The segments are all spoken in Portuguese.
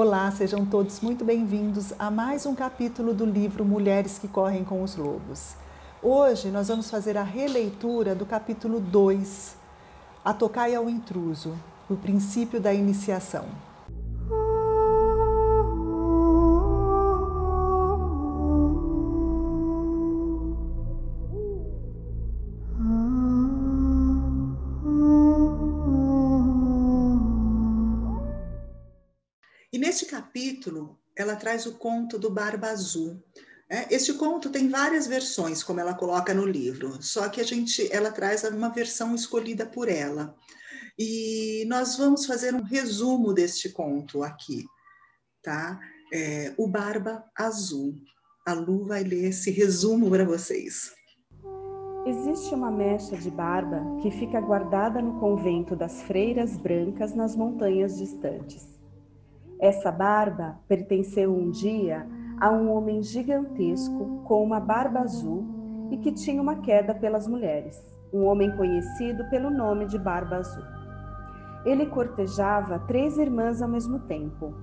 Olá, sejam todos muito bem-vindos a mais um capítulo do livro Mulheres que Correm com os Lobos. Hoje nós vamos fazer a releitura do capítulo 2, A Tocai ao Intruso, o princípio da iniciação. Ela traz o conto do Barba Azul. É, este conto tem várias versões, como ela coloca no livro, só que a gente, ela traz uma versão escolhida por ela. E nós vamos fazer um resumo deste conto aqui, tá? É, o Barba Azul. A Lu vai ler esse resumo para vocês. Existe uma mecha de barba que fica guardada no convento das freiras brancas nas montanhas distantes. Essa barba pertenceu um dia a um homem gigantesco com uma barba azul e que tinha uma queda pelas mulheres, um homem conhecido pelo nome de Barba Azul. Ele cortejava três irmãs ao mesmo tempo,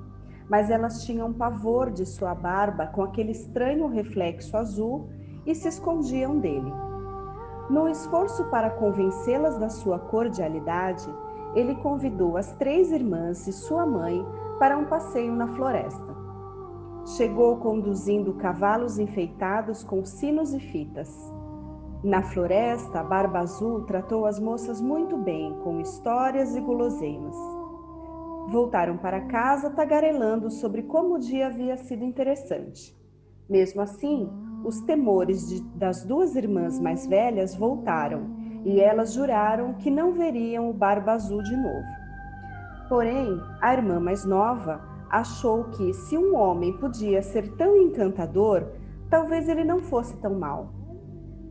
mas elas tinham pavor de sua barba com aquele estranho reflexo azul e se escondiam dele. No esforço para convencê-las da sua cordialidade, ele convidou as três irmãs e sua mãe para um passeio na floresta. Chegou conduzindo cavalos enfeitados com sinos e fitas. Na floresta, a Barba Azul tratou as moças muito bem, com histórias e guloseimas. Voltaram para casa tagarelando sobre como o dia havia sido interessante. Mesmo assim, os temores de, das duas irmãs mais velhas voltaram e elas juraram que não veriam o Barba Azul de novo. Porém, a irmã mais nova achou que, se um homem podia ser tão encantador, talvez ele não fosse tão mal.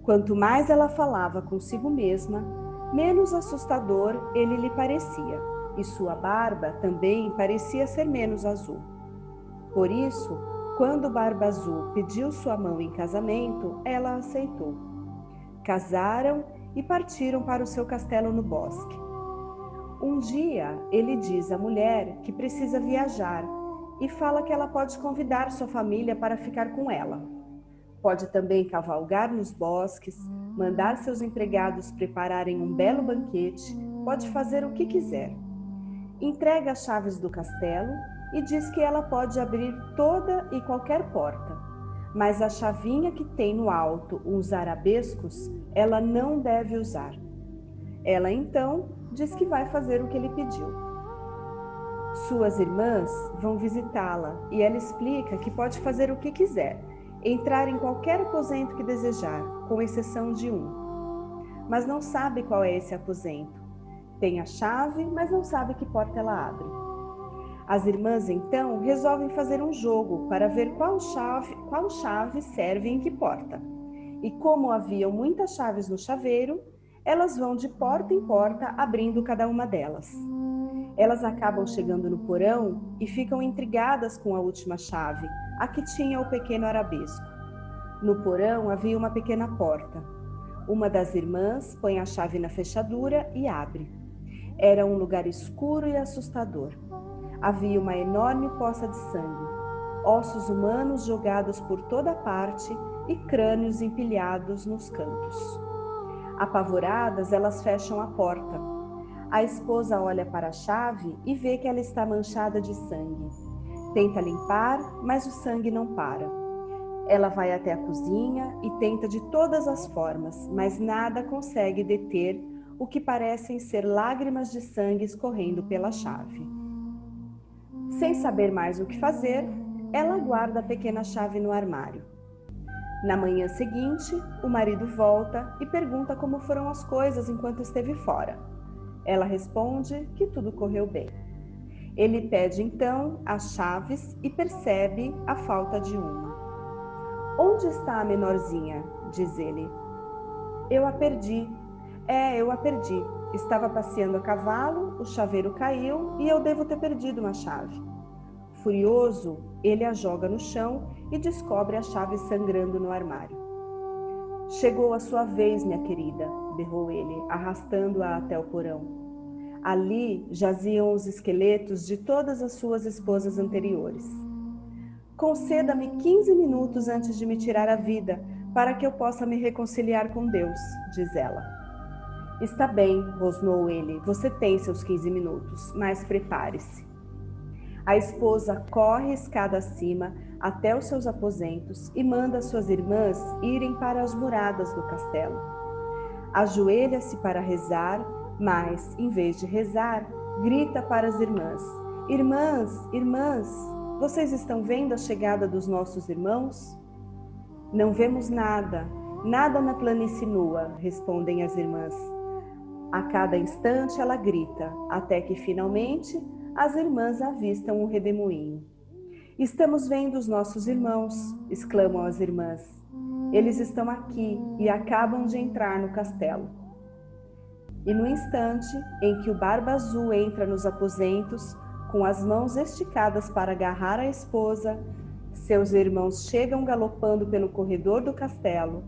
Quanto mais ela falava consigo mesma, menos assustador ele lhe parecia, e sua barba também parecia ser menos azul. Por isso, quando Barba Azul pediu sua mão em casamento, ela aceitou. Casaram e partiram para o seu castelo no bosque. Um dia, ele diz à mulher que precisa viajar e fala que ela pode convidar sua família para ficar com ela. Pode também cavalgar nos bosques, mandar seus empregados prepararem um belo banquete, pode fazer o que quiser. Entrega as chaves do castelo e diz que ela pode abrir toda e qualquer porta, mas a chavinha que tem no alto uns arabescos ela não deve usar. Ela então diz que vai fazer o que ele pediu. Suas irmãs vão visitá-la e ela explica que pode fazer o que quiser, entrar em qualquer aposento que desejar, com exceção de um. Mas não sabe qual é esse aposento. Tem a chave, mas não sabe que porta ela abre. As irmãs então resolvem fazer um jogo para ver qual chave, qual chave serve em que porta. E como haviam muitas chaves no chaveiro, elas vão de porta em porta abrindo cada uma delas. Elas acabam chegando no porão e ficam intrigadas com a última chave, a que tinha o pequeno arabesco. No porão havia uma pequena porta. Uma das irmãs põe a chave na fechadura e abre. Era um lugar escuro e assustador. Havia uma enorme poça de sangue, ossos humanos jogados por toda parte e crânios empilhados nos cantos. Apavoradas, elas fecham a porta. A esposa olha para a chave e vê que ela está manchada de sangue. Tenta limpar, mas o sangue não para. Ela vai até a cozinha e tenta de todas as formas, mas nada consegue deter o que parecem ser lágrimas de sangue escorrendo pela chave. Sem saber mais o que fazer, ela guarda a pequena chave no armário. Na manhã seguinte, o marido volta e pergunta como foram as coisas enquanto esteve fora. Ela responde que tudo correu bem. Ele pede então as chaves e percebe a falta de uma. Onde está a menorzinha? diz ele. Eu a perdi. É, eu a perdi. Estava passeando a cavalo, o chaveiro caiu e eu devo ter perdido uma chave. Furioso, ele a joga no chão e descobre a chave sangrando no armário. Chegou a sua vez, minha querida, berrou ele, arrastando-a até o porão. Ali jaziam os esqueletos de todas as suas esposas anteriores. Conceda-me 15 minutos antes de me tirar a vida, para que eu possa me reconciliar com Deus, diz ela. Está bem, rosnou ele, você tem seus 15 minutos, mas prepare-se. A esposa corre escada acima até os seus aposentos e manda suas irmãs irem para as muradas do castelo. Ajoelha-se para rezar, mas, em vez de rezar, grita para as irmãs: Irmãs, irmãs, vocês estão vendo a chegada dos nossos irmãos? Não vemos nada, nada na planície nua, respondem as irmãs. A cada instante ela grita, até que finalmente as irmãs avistam o redemoinho. Estamos vendo os nossos irmãos, exclamam as irmãs. Eles estão aqui e acabam de entrar no castelo. E no instante em que o Barba Azul entra nos aposentos, com as mãos esticadas para agarrar a esposa, seus irmãos chegam galopando pelo corredor do castelo,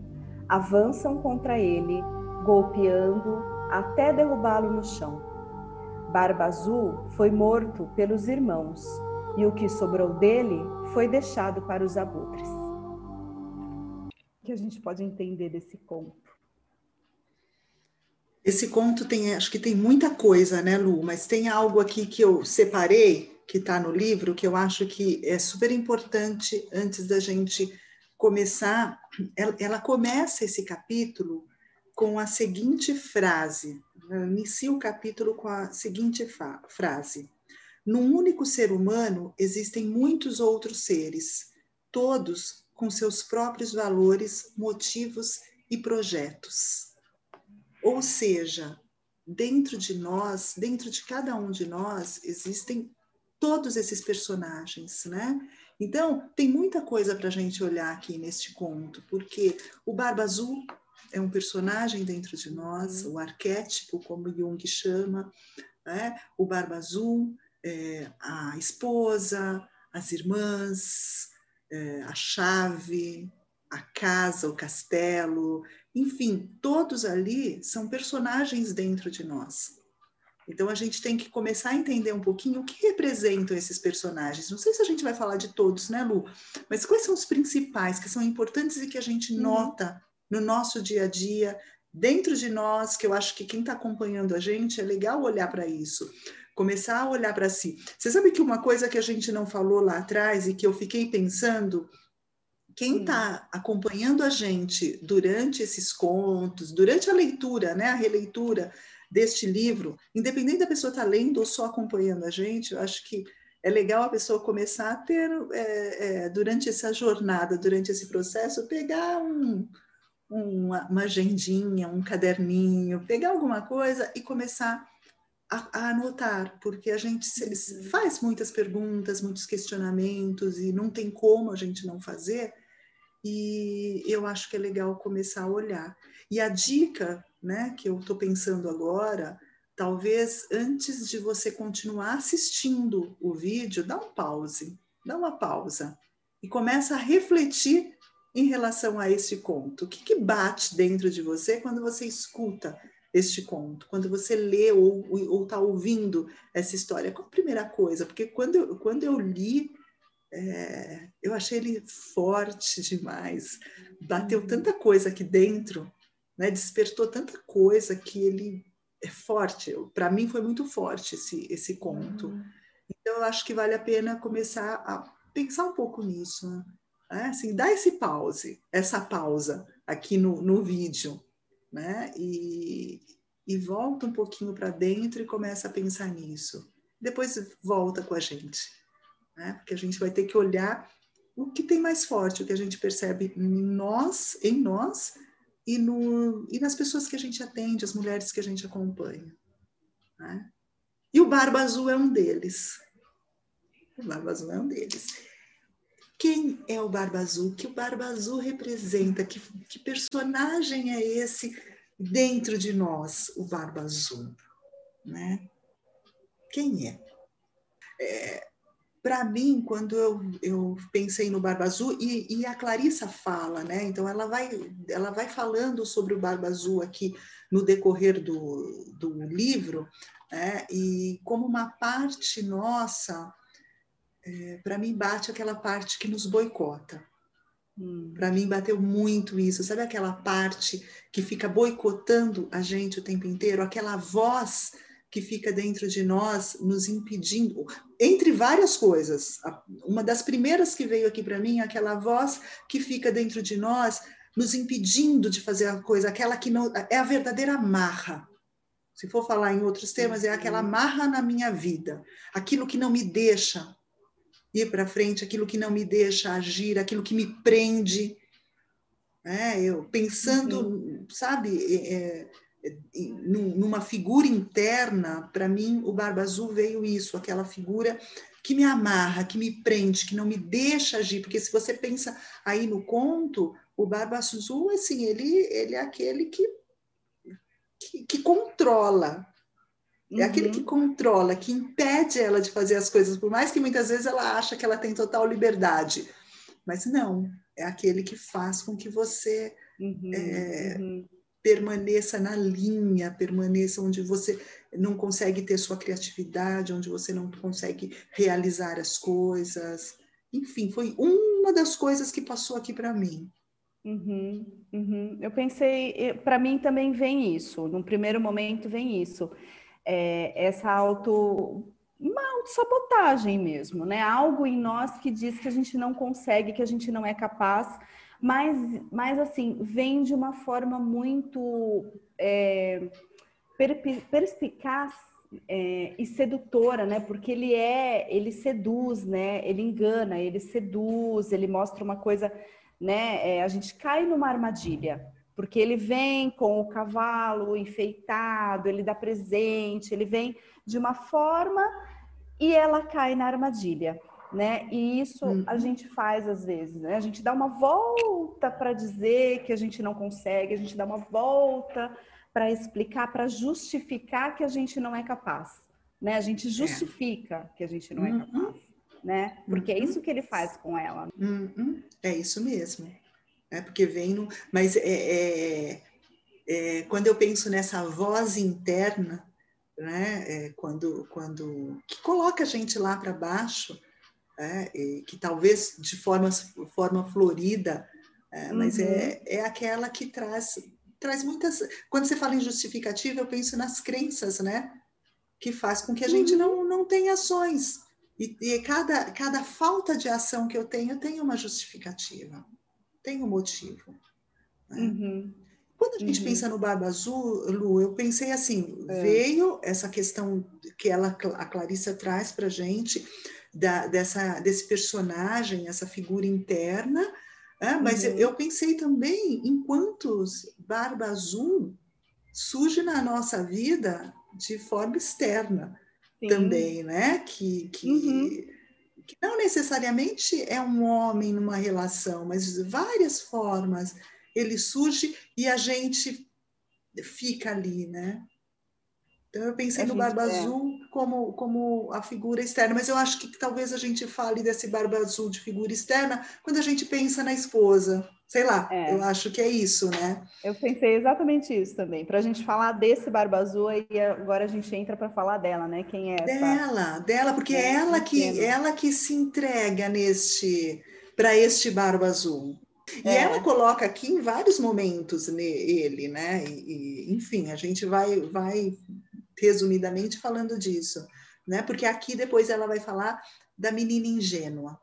avançam contra ele, golpeando até derrubá-lo no chão. Barba Azul foi morto pelos irmãos, e o que sobrou dele foi deixado para os abutres. O que a gente pode entender desse conto? Esse conto tem, acho que tem muita coisa, né, Lu? Mas tem algo aqui que eu separei, que está no livro, que eu acho que é super importante antes da gente começar. Ela, ela começa esse capítulo com a seguinte frase: inicia o capítulo com a seguinte frase: Num único ser humano existem muitos outros seres, todos com seus próprios valores, motivos e projetos. Ou seja, dentro de nós, dentro de cada um de nós, existem todos esses personagens, né? Então, tem muita coisa para a gente olhar aqui neste conto, porque o Barba Azul é um personagem dentro de nós, o arquétipo, como Jung chama, né? o Barba Azul, é, a esposa, as irmãs, é, a chave, a casa, o castelo, enfim, todos ali são personagens dentro de nós. Então a gente tem que começar a entender um pouquinho o que representam esses personagens. Não sei se a gente vai falar de todos, né, Lu? Mas quais são os principais que são importantes e que a gente uhum. nota no nosso dia a dia, dentro de nós, que eu acho que quem está acompanhando a gente é legal olhar para isso, começar a olhar para si. Você sabe que uma coisa que a gente não falou lá atrás e que eu fiquei pensando, quem está acompanhando a gente durante esses contos, durante a leitura, né, a releitura deste livro, independente da pessoa estar tá lendo ou só acompanhando a gente, eu acho que é legal a pessoa começar a ter, é, é, durante essa jornada, durante esse processo, pegar um, uma, uma agendinha, um caderninho, pegar alguma coisa e começar a, a, anotar, porque a gente uhum. faz muitas perguntas, muitos questionamentos e não tem como a gente não fazer. E eu acho que é legal começar a olhar. E a dica, né, que eu estou pensando agora, talvez antes de você continuar assistindo o vídeo, dá um pause, dá uma pausa e começa a refletir em relação a este conto? O que, que bate dentro de você quando você escuta este conto, quando você lê ou está ouvindo essa história? Qual a primeira coisa? Porque quando eu, quando eu li, é, eu achei ele forte demais, bateu uhum. tanta coisa aqui dentro, né, despertou tanta coisa que ele é forte. Para mim foi muito forte esse, esse conto. Uhum. Então eu acho que vale a pena começar a pensar um pouco nisso. Né? É, assim, dá esse pause, essa pausa aqui no, no vídeo, né? E, e volta um pouquinho para dentro e começa a pensar nisso. Depois volta com a gente, né? Porque a gente vai ter que olhar o que tem mais forte, o que a gente percebe em nós, em nós e, no, e nas pessoas que a gente atende, as mulheres que a gente acompanha. Né? E o Barba Azul é um deles. O Barba Azul é um deles. Quem é o Barba Azul? O que o Barba Azul representa? Que, que personagem é esse dentro de nós, o Barba Azul? Né? Quem é? é para mim, quando eu, eu pensei no Barba Azul, e, e, a Clarissa fala, né? Então, ela vai, ela vai falando sobre o Barba Azul aqui no decorrer do, do livro, né? e como uma parte nossa, é, para mim, bate aquela parte que nos boicota. Hum. Para mim, bateu muito isso. Sabe aquela parte que fica boicotando a gente o tempo inteiro? Aquela voz que fica dentro de nós, nos impedindo, entre várias coisas. Uma das primeiras que veio aqui para mim é aquela voz que fica dentro de nós, nos impedindo de fazer a coisa, aquela que não é a verdadeira marra. Se for falar em outros temas, é aquela uhum. marra na minha vida, aquilo que não me deixa ir para frente, aquilo que não me deixa agir, aquilo que me prende. É, eu pensando, uhum. sabe, é, numa figura interna, para mim o Barba Azul veio isso, aquela figura que me amarra, que me prende, que não me deixa agir, porque se você pensa aí no conto, o Barba Azul, assim, ele, ele é aquele que, que, que controla, é aquele que uhum. controla, que impede ela de fazer as coisas, por mais que muitas vezes ela acha que ela tem total liberdade. Mas não, é aquele que faz com que você uhum, é, uhum permaneça na linha, permaneça onde você não consegue ter sua criatividade, onde você não consegue realizar as coisas. Enfim, foi uma das coisas que passou aqui para mim. Uhum, uhum. Eu pensei, para mim também vem isso, num primeiro momento vem isso, é, essa auto, uma autossabotagem mesmo, né? Algo em nós que diz que a gente não consegue, que a gente não é capaz, mas, mas assim, vem de uma forma muito é, perspicaz é, e sedutora, né? Porque ele é, ele seduz, né? Ele engana, ele seduz, ele mostra uma coisa, né? É, a gente cai numa armadilha, porque ele vem com o cavalo enfeitado, ele dá presente, ele vem de uma forma e ela cai na armadilha né? E isso uhum. a gente faz às vezes, né? A gente dá uma volta para dizer que a gente não consegue, a gente dá uma volta para explicar, para justificar que a gente não é capaz, né? A gente é. justifica é. que a gente não é uhum. capaz, né? Porque uhum. é isso que ele faz com ela. Uhum. É isso mesmo. É porque vem no... Mas é, é, é, quando eu penso nessa voz interna, né? É, quando, quando que coloca a gente lá para baixo, é, que talvez de forma, forma florida, é, mas é, uhum. é, é aquela que traz, traz muitas. Quando você fala em justificativa, eu penso nas crenças, né? Que faz com que a gente uhum. não, não tenha ações. E, e, cada, cada falta de ação que eu tenho tem uma justificativa, tem um motivo. Né? Uhum. Quando a gente uhum. pensa no Barba Azul, Lu, eu pensei assim: é. veio essa questão que ela, a Clarissa traz para gente, da, dessa, desse personagem, essa figura interna, é, mas uhum. eu, eu, pensei também em quantos Barba Azul surge na nossa vida de forma externa Sim. também, né? Que, que, uhum. Que não necessariamente é um homem numa relação, mas várias formas ele surge e a gente fica ali, né? Então, eu pensei a no Barba é. Azul como, como a figura externa, mas eu acho que talvez a gente fale desse Barba Azul de figura externa quando a gente pensa na esposa. Sei lá, é. eu acho que é isso, né? Eu pensei exatamente isso também. Para a gente falar desse Barba Azul, e agora a gente entra para falar dela, né? Quem é essa? Dela, dela, porque é, ela que, ela que se entrega neste para este Barba Azul. E é. ela coloca aqui em vários momentos ele, né? E, enfim, a gente vai, vai resumidamente falando disso, né? Porque aqui depois ela vai falar da menina ingênua.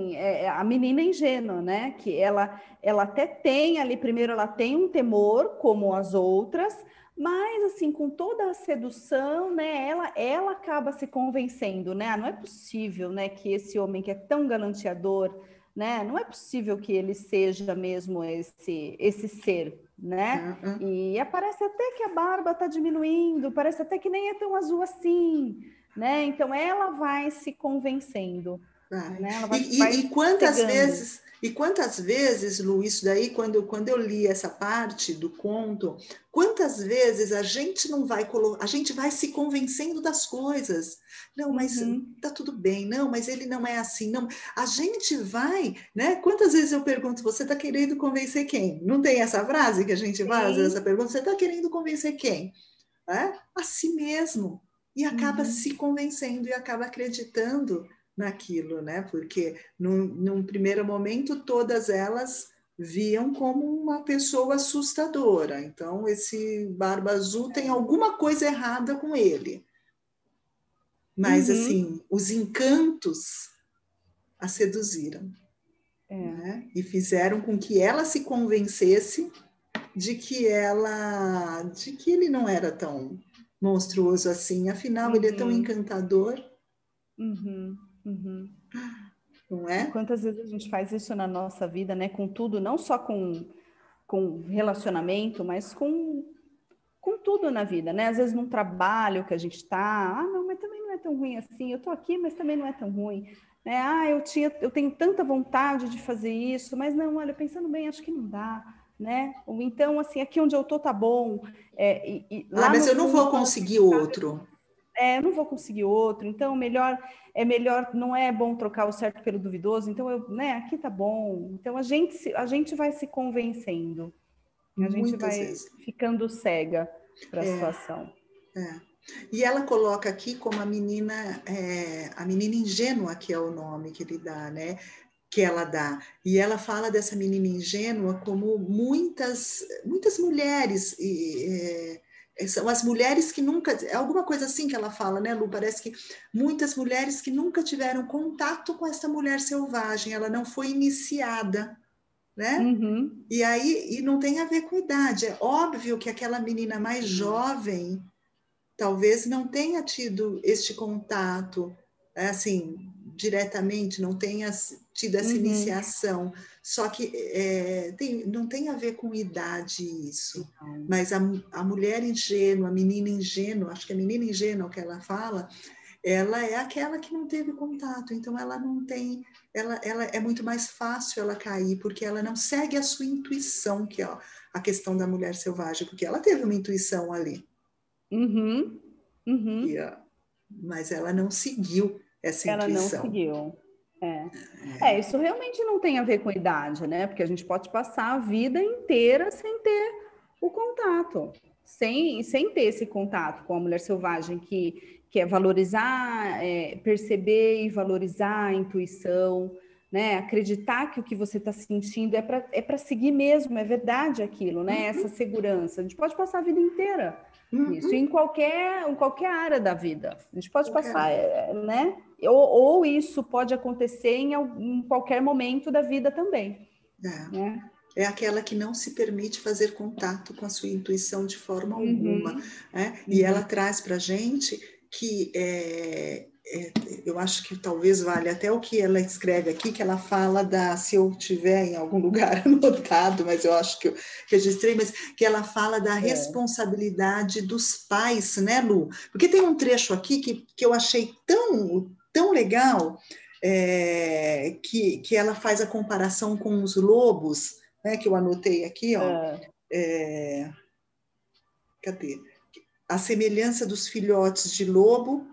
É, é a menina ingênua, né? Que ela, ela até tem ali, primeiro, ela tem um temor, como as outras, mas assim, com toda a sedução, né? Ela, ela acaba se convencendo, né? Ah, não é possível, né? Que esse homem que é tão galanteador, né? Não é possível que ele seja mesmo esse, esse ser, né? Uhum. E aparece até que a barba está diminuindo, parece até que nem é tão azul assim, né? Então ela vai se convencendo, Vai. Né? Vai, e, vai e, quantas pegando. vezes e quantas vezes, Lu, isso daí, quando, quando eu li essa parte do conto, quantas vezes a gente não vai a gente vai se convencendo das coisas. Não, mas uhum. tá tudo bem, não, mas ele não é assim, não. A gente vai, né? Quantas vezes eu pergunto, você está querendo convencer quem? Não tem essa frase que a gente faz, essa pergunta, você está querendo convencer quem? É? A si mesmo. E acaba uhum. se convencendo e acaba acreditando naquilo, né? Porque num, num primeiro momento todas elas viam como uma pessoa assustadora. Então esse Barba Azul tem alguma coisa errada com ele. Mas uhum. assim, os encantos a seduziram. É. Né? E fizeram com que ela se convencesse de que ela, de que ele não era tão monstruoso assim. Afinal, uhum. ele é tão uhum. encantador. Uhum. Uhum. Não é? Quantas vezes a gente faz isso na nossa vida, né? Com tudo, não só com, com relacionamento, mas com, com tudo na vida, né? Às vezes num trabalho que a gente está, ah, não, mas também não é tão ruim assim. Eu estou aqui, mas também não é tão ruim. Né? Ah, eu tinha, eu tenho tanta vontade de fazer isso, mas não, olha, pensando bem, acho que não dá. Né? Ou então, assim, aqui onde eu tô tá bom. É, e, e ah, mas eu não vou conseguir outro é, não vou conseguir outro, então melhor é melhor, não é bom trocar o certo pelo duvidoso, então eu, né, aqui tá bom. Então a gente a gente vai se convencendo. A gente Muitas vai vezes. ficando cega para a é, situação. É. E ela coloca aqui como a menina, é, a menina ingênua, que é o nome que ele dá, né? Que ela dá. E ela fala dessa menina ingênua como muitas, muitas mulheres. E, é, são as mulheres que nunca. É alguma coisa assim que ela fala, né, Lu? Parece que muitas mulheres que nunca tiveram contato com essa mulher selvagem, ela não foi iniciada, né? Uhum. E aí, e não tem a ver com idade. É óbvio que aquela menina mais jovem talvez não tenha tido este contato, é assim, diretamente, não tenha tido essa uhum. iniciação. Só que é, tem, não tem a ver com idade isso. Mas a, a mulher ingênua, a menina ingênua, acho que a menina ingênua que ela fala, ela é aquela que não teve contato, então ela não tem, ela, ela é muito mais fácil ela cair, porque ela não segue a sua intuição, que é a questão da mulher selvagem, porque ela teve uma intuição ali. Uhum. Uhum. E, mas ela não seguiu essa ela intuição. Não seguiu. É. é. é, isso realmente não tem a ver com idade, né? Porque a gente pode passar a vida inteira sem ter o contato, sem, sem ter esse contato com a mulher selvagem que, que é valorizar, é, perceber e valorizar a intuição, né? Acreditar que o que você está sentindo é para é seguir mesmo, é verdade aquilo, né? Uhum. Essa segurança. A gente pode passar a vida inteira Uhum. Isso em qualquer, em qualquer área da vida. A gente pode passar, é, né? Ou, ou, isso pode acontecer em, em, qualquer momento da vida também. É. Né? é aquela que não se permite fazer contato com a sua intuição de forma uhum. alguma. Né? E uhum. ela traz para a gente que é, é, eu acho que talvez vale até o que ela escreve aqui, que ela fala da, se eu tiver em algum lugar anotado, mas eu acho que eu registrei, mas que ela fala da é. responsabilidade dos pais, né, Lu? Porque tem um trecho aqui que, que eu achei tão, tão legal, é, que, que ela faz a comparação com os lobos, né, que eu anotei aqui, ó. É. é cadê? A semelhança dos filhotes de lobo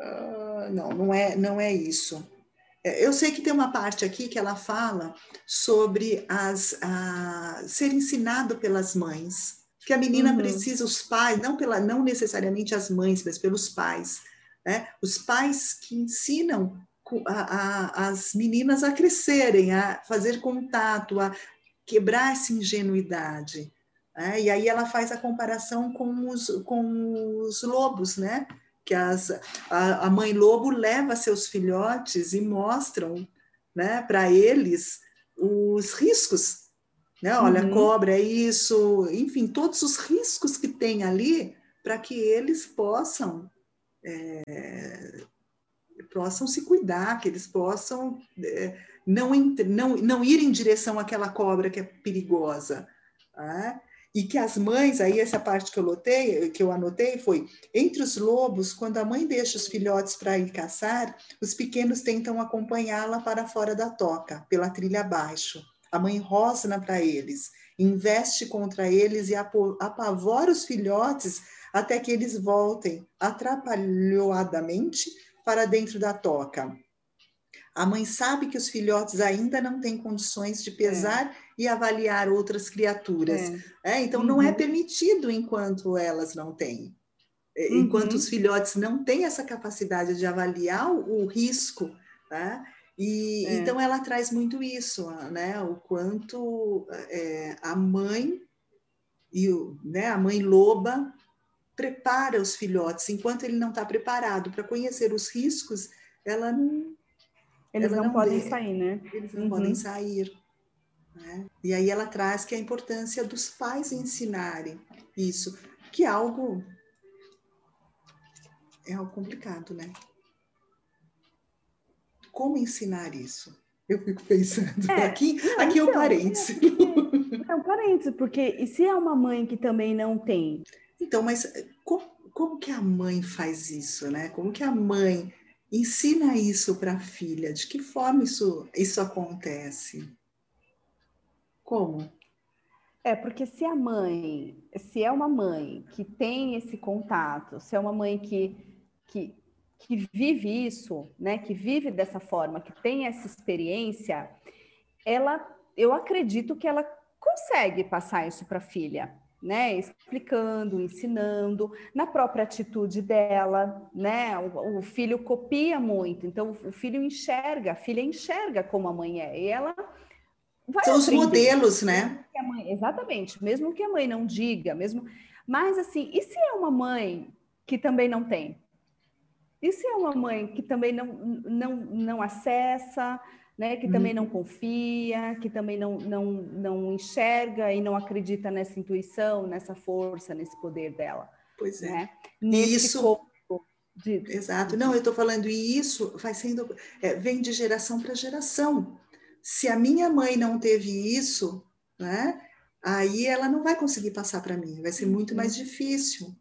Uh, não, não é, não é isso. É, eu sei que tem uma parte aqui que ela fala sobre as, a, ser ensinado pelas mães, que a menina uhum. precisa, os pais, não, pela, não necessariamente as mães, mas pelos pais, né? os pais que ensinam a, a, as meninas a crescerem, a fazer contato, a quebrar essa ingenuidade. Né? E aí ela faz a comparação com os, com os lobos, né? que as, a, a mãe lobo leva seus filhotes e mostram né, para eles os riscos. Né? Olha, uhum. cobra é isso, enfim, todos os riscos que tem ali para que eles possam é, possam se cuidar, que eles possam é, não, não, não ir em direção àquela cobra que é perigosa. Né? E que as mães, aí essa parte que eu anotei, que eu anotei foi, entre os lobos, quando a mãe deixa os filhotes para ir caçar, os pequenos tentam acompanhá-la para fora da toca, pela trilha abaixo. A mãe rosna para eles, investe contra eles e apavora os filhotes até que eles voltem atrapalhadamente para dentro da toca. A mãe sabe que os filhotes ainda não têm condições de pesar é. e avaliar outras criaturas. É. É, então, uhum. não é uhum. permitido enquanto elas não têm. É, uhum. Enquanto os filhotes não têm essa capacidade de avaliar o, o risco. Tá? E, é. Então, ela traz muito isso, né? o quanto é, a mãe e o, né, a mãe loba prepara os filhotes, enquanto ele não está preparado para conhecer os riscos, ela não eles não, não, podem sair, né? Eles não uhum. podem sair. Né? E aí ela traz que a importância dos pais ensinarem isso, que é algo é algo complicado, né? Como ensinar isso? Eu fico pensando. É, aqui, não, aqui então, é o parênteses. É, é um parênteses, porque e se é uma mãe que também não tem? Então, mas como, como que a mãe faz isso, né? Como que a mãe ensina isso para a filha? De que forma isso, isso acontece? Como? É, porque se a mãe, se é uma mãe que tem esse contato, se é uma mãe que, que, que vive isso, né, que vive dessa forma, que tem essa experiência, ela, eu acredito que ela consegue passar isso para a filha né, explicando, ensinando, na própria atitude dela, né, o, o, filho copia muito, então o filho enxerga, a filha enxerga como a mãe é, e ela vai São os modelos, né? Mãe, exatamente, mesmo que a mãe não diga, mesmo, mas assim, e se é uma mãe que também não tem? E se é uma mãe que também não, não, não acessa, né, que também não uhum. confia, que também não, não, não enxerga e não acredita nessa intuição, nessa força, nesse poder dela. Pois é. Né? Isso. De... Exato. Não, eu estou falando, e isso vai sendo, é, vem de geração para geração. Se a minha mãe não teve isso, né, aí ela não vai conseguir passar para mim, vai ser muito mais uhum. difícil.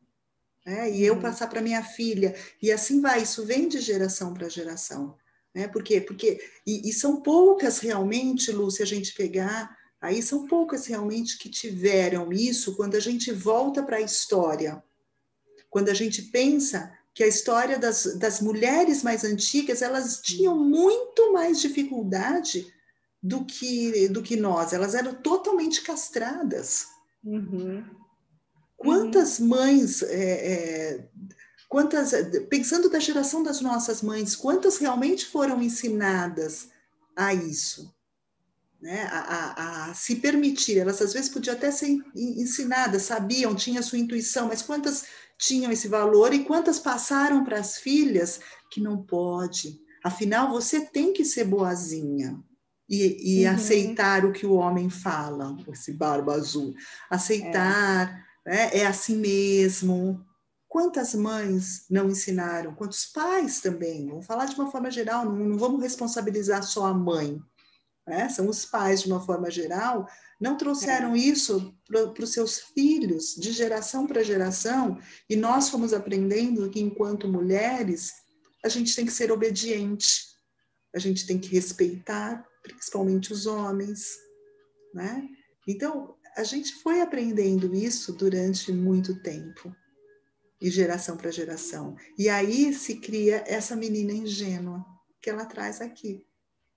Né? E eu uhum. passar para minha filha, e assim vai, isso vem de geração para geração. Né? Por quê? Porque, e, e são poucas realmente, Lu, se a gente pegar, aí são poucas realmente que tiveram isso quando a gente volta para a história. Quando a gente pensa que a história das, das mulheres mais antigas, elas tinham muito mais dificuldade do que, do que nós, elas eram totalmente castradas. Uhum. Quantas mães é, é, Quantas, pensando da geração das nossas mães, quantas realmente foram ensinadas a isso? Né? A, a, a, se permitir. Elas às vezes podiam até ser ensinadas, sabiam, tinham sua intuição, mas quantas tinham esse valor e quantas passaram para as filhas que não pode? Afinal, você tem que ser boazinha e, e uhum. aceitar o que o homem fala, esse barba azul. Aceitar, é, né? é assim mesmo, Quantas mães não ensinaram? Quantos pais também? Vamos falar de uma forma geral, não, não vamos responsabilizar só a mãe. Né? São os pais, de uma forma geral, não trouxeram é. isso para os seus filhos, de geração para geração, e nós fomos aprendendo que, enquanto mulheres, a gente tem que ser obediente, a gente tem que respeitar, principalmente os homens. Né? Então, a gente foi aprendendo isso durante muito tempo e geração para geração. E aí se cria essa menina ingênua que ela traz aqui.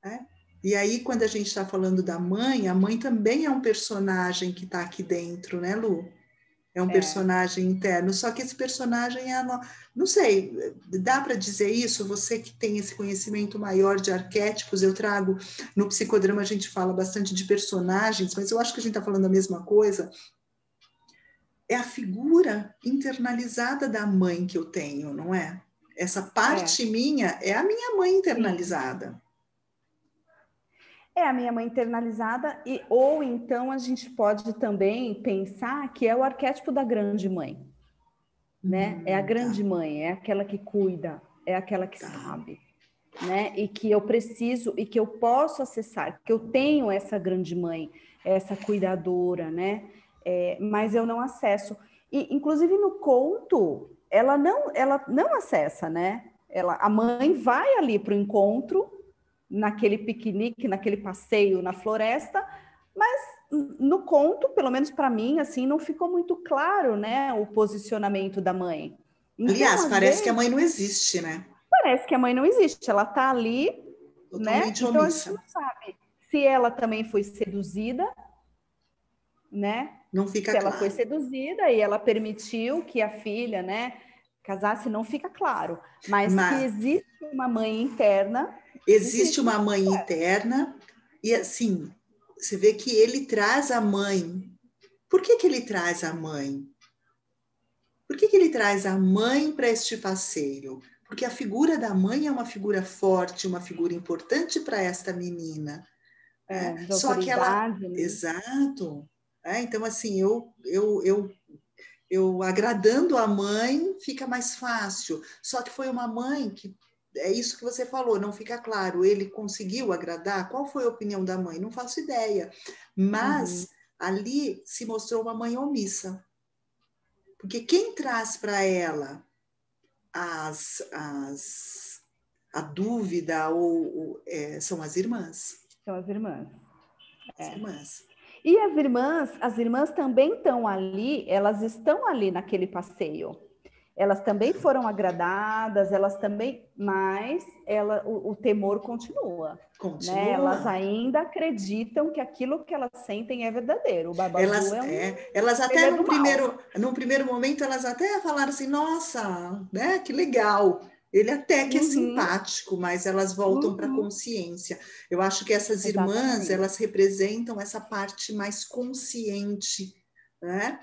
Né? E aí, quando a gente está falando da mãe, a mãe também é um personagem que está aqui dentro, né, Lu? É um é. personagem interno, só que esse personagem é. Não sei, dá para dizer isso? Você que tem esse conhecimento maior de arquétipos, eu trago. No psicodrama a gente fala bastante de personagens, mas eu acho que a gente está falando a mesma coisa é a figura internalizada da mãe que eu tenho, não é? Essa parte é. minha é a minha mãe internalizada. É a minha mãe internalizada, e ou então a gente pode também pensar que é o arquétipo da grande mãe. Né? Hum, é a grande tá. mãe, é aquela que cuida, é aquela que tá. sabe. Né? E que eu preciso e que eu posso acessar, que eu tenho essa grande mãe, essa cuidadora, né? É, mas eu não acesso. E, inclusive, no conto, ela não, ela não acessa, né? Ela, a mãe vai ali para o encontro, naquele piquenique, naquele passeio na floresta, mas no conto, pelo menos para mim, assim, não ficou muito claro, né, o posicionamento da mãe. Então, Aliás, parece vezes, que a mãe não existe, né? Parece que a mãe não existe, ela está ali, Totalmente né? Então omissa. a gente não sabe se ela também foi seduzida, né? Não fica se claro. ela foi seduzida e ela permitiu que a filha, né, casasse, não fica claro. Mas, Mas... que existe uma mãe interna. Existe, existe uma mãe interna e assim, você vê que ele traz a mãe. Por que, que ele traz a mãe? Por que, que ele traz a mãe para este passeio? Porque a figura da mãe é uma figura forte, uma figura importante para esta menina. É, Só que ela. Né? Exato. É, então, assim, eu, eu, eu, eu agradando a mãe fica mais fácil. Só que foi uma mãe que. É isso que você falou, não fica claro. Ele conseguiu agradar? Qual foi a opinião da mãe? Não faço ideia. Mas uhum. ali se mostrou uma mãe omissa. Porque quem traz para ela as, as, a dúvida ou, ou é, são as irmãs. São as irmãs. As é. irmãs. E as irmãs, as irmãs também estão ali, elas estão ali naquele passeio. Elas também foram agradadas, elas também, mas ela, o, o temor continua. Continua. Né? Elas ainda acreditam que aquilo que elas sentem é verdadeiro. O Baba elas, é um, é, elas até no primeiro, no primeiro momento elas até falaram assim, nossa, né, que legal. Ele até que é uhum. é simpático, mas elas voltam uhum. para a consciência. Eu acho que essas Exatamente. irmãs, elas representam essa parte mais consciente, né?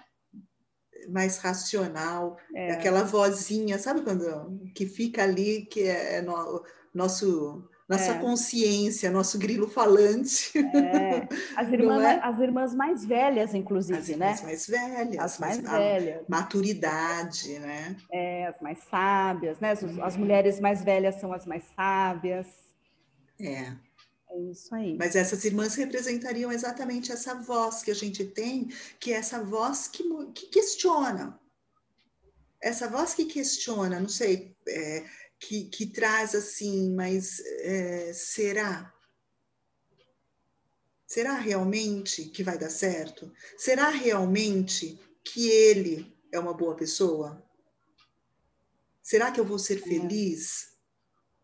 mais racional, é. aquela vozinha, sabe quando que fica ali, que é no, nosso nossa é. consciência, nosso grilo falante. É. As, irmãs, é? as irmãs mais velhas, inclusive, as né? As mais velhas. As mais velhas. Maturidade, né? É, as mais sábias, né? As, as mulheres mais velhas são as mais sábias. É. É isso aí. Mas essas irmãs representariam exatamente essa voz que a gente tem, que é essa voz que, que questiona. Essa voz que questiona, não sei, é, que, que traz assim, mas é, será? Será realmente que vai dar certo? Será realmente que ele é uma boa pessoa? Será que eu vou ser feliz?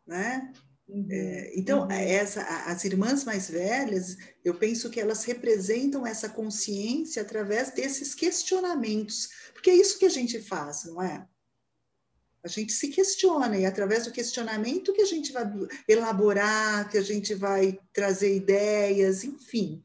Né? Uhum, é, então, uhum. essa, as irmãs mais velhas, eu penso que elas representam essa consciência através desses questionamentos, porque é isso que a gente faz, não é? A gente se questiona, e é através do questionamento que a gente vai elaborar, que a gente vai trazer ideias, enfim.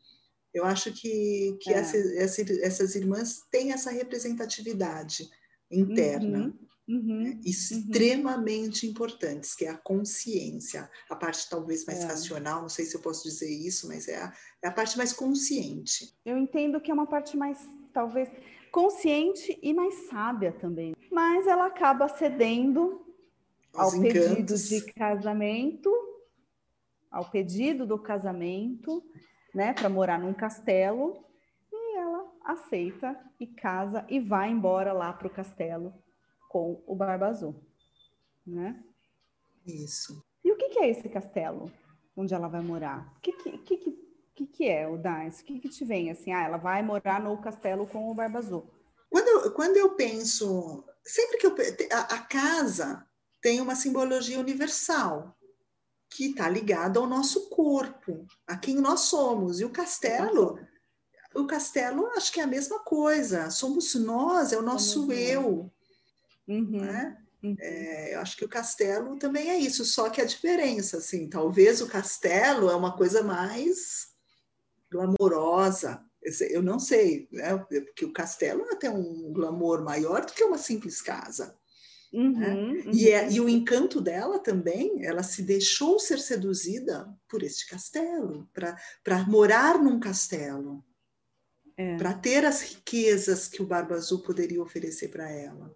Eu acho que, que é. essa, essa, essas irmãs têm essa representatividade interna. Uhum. Uhum, né? extremamente uhum. importantes, que é a consciência, a parte talvez mais é. racional, não sei se eu posso dizer isso, mas é a, é a parte mais consciente. Eu entendo que é uma parte mais, talvez, consciente e mais sábia também. Mas ela acaba cedendo ao pedido de casamento, ao pedido do casamento, né, para morar num castelo, e ela aceita e casa e vai embora lá para o castelo com o Barba Azul, né? Isso. E o que, que é esse castelo onde ela vai morar? O que, que, que, que, que é o Dance? O que, que te vem assim? Ah, ela vai morar no castelo com o Barba Azul. Quando eu, quando eu penso, sempre que eu a, a casa tem uma simbologia universal que está ligada ao nosso corpo, a quem nós somos. E o castelo, o castelo acho que é a mesma coisa. Somos nós, é o nosso eu. Uhum. Né? Uhum. É, eu acho que o castelo também é isso, só que a diferença, assim, talvez o castelo é uma coisa mais glamourosa. Eu não sei, né? porque o castelo tem um glamour maior do que uma simples casa. Uhum, né? uhum. E, é, e o encanto dela também, ela se deixou ser seduzida por este castelo, para morar num castelo, é. para ter as riquezas que o Barba Azul poderia oferecer para ela.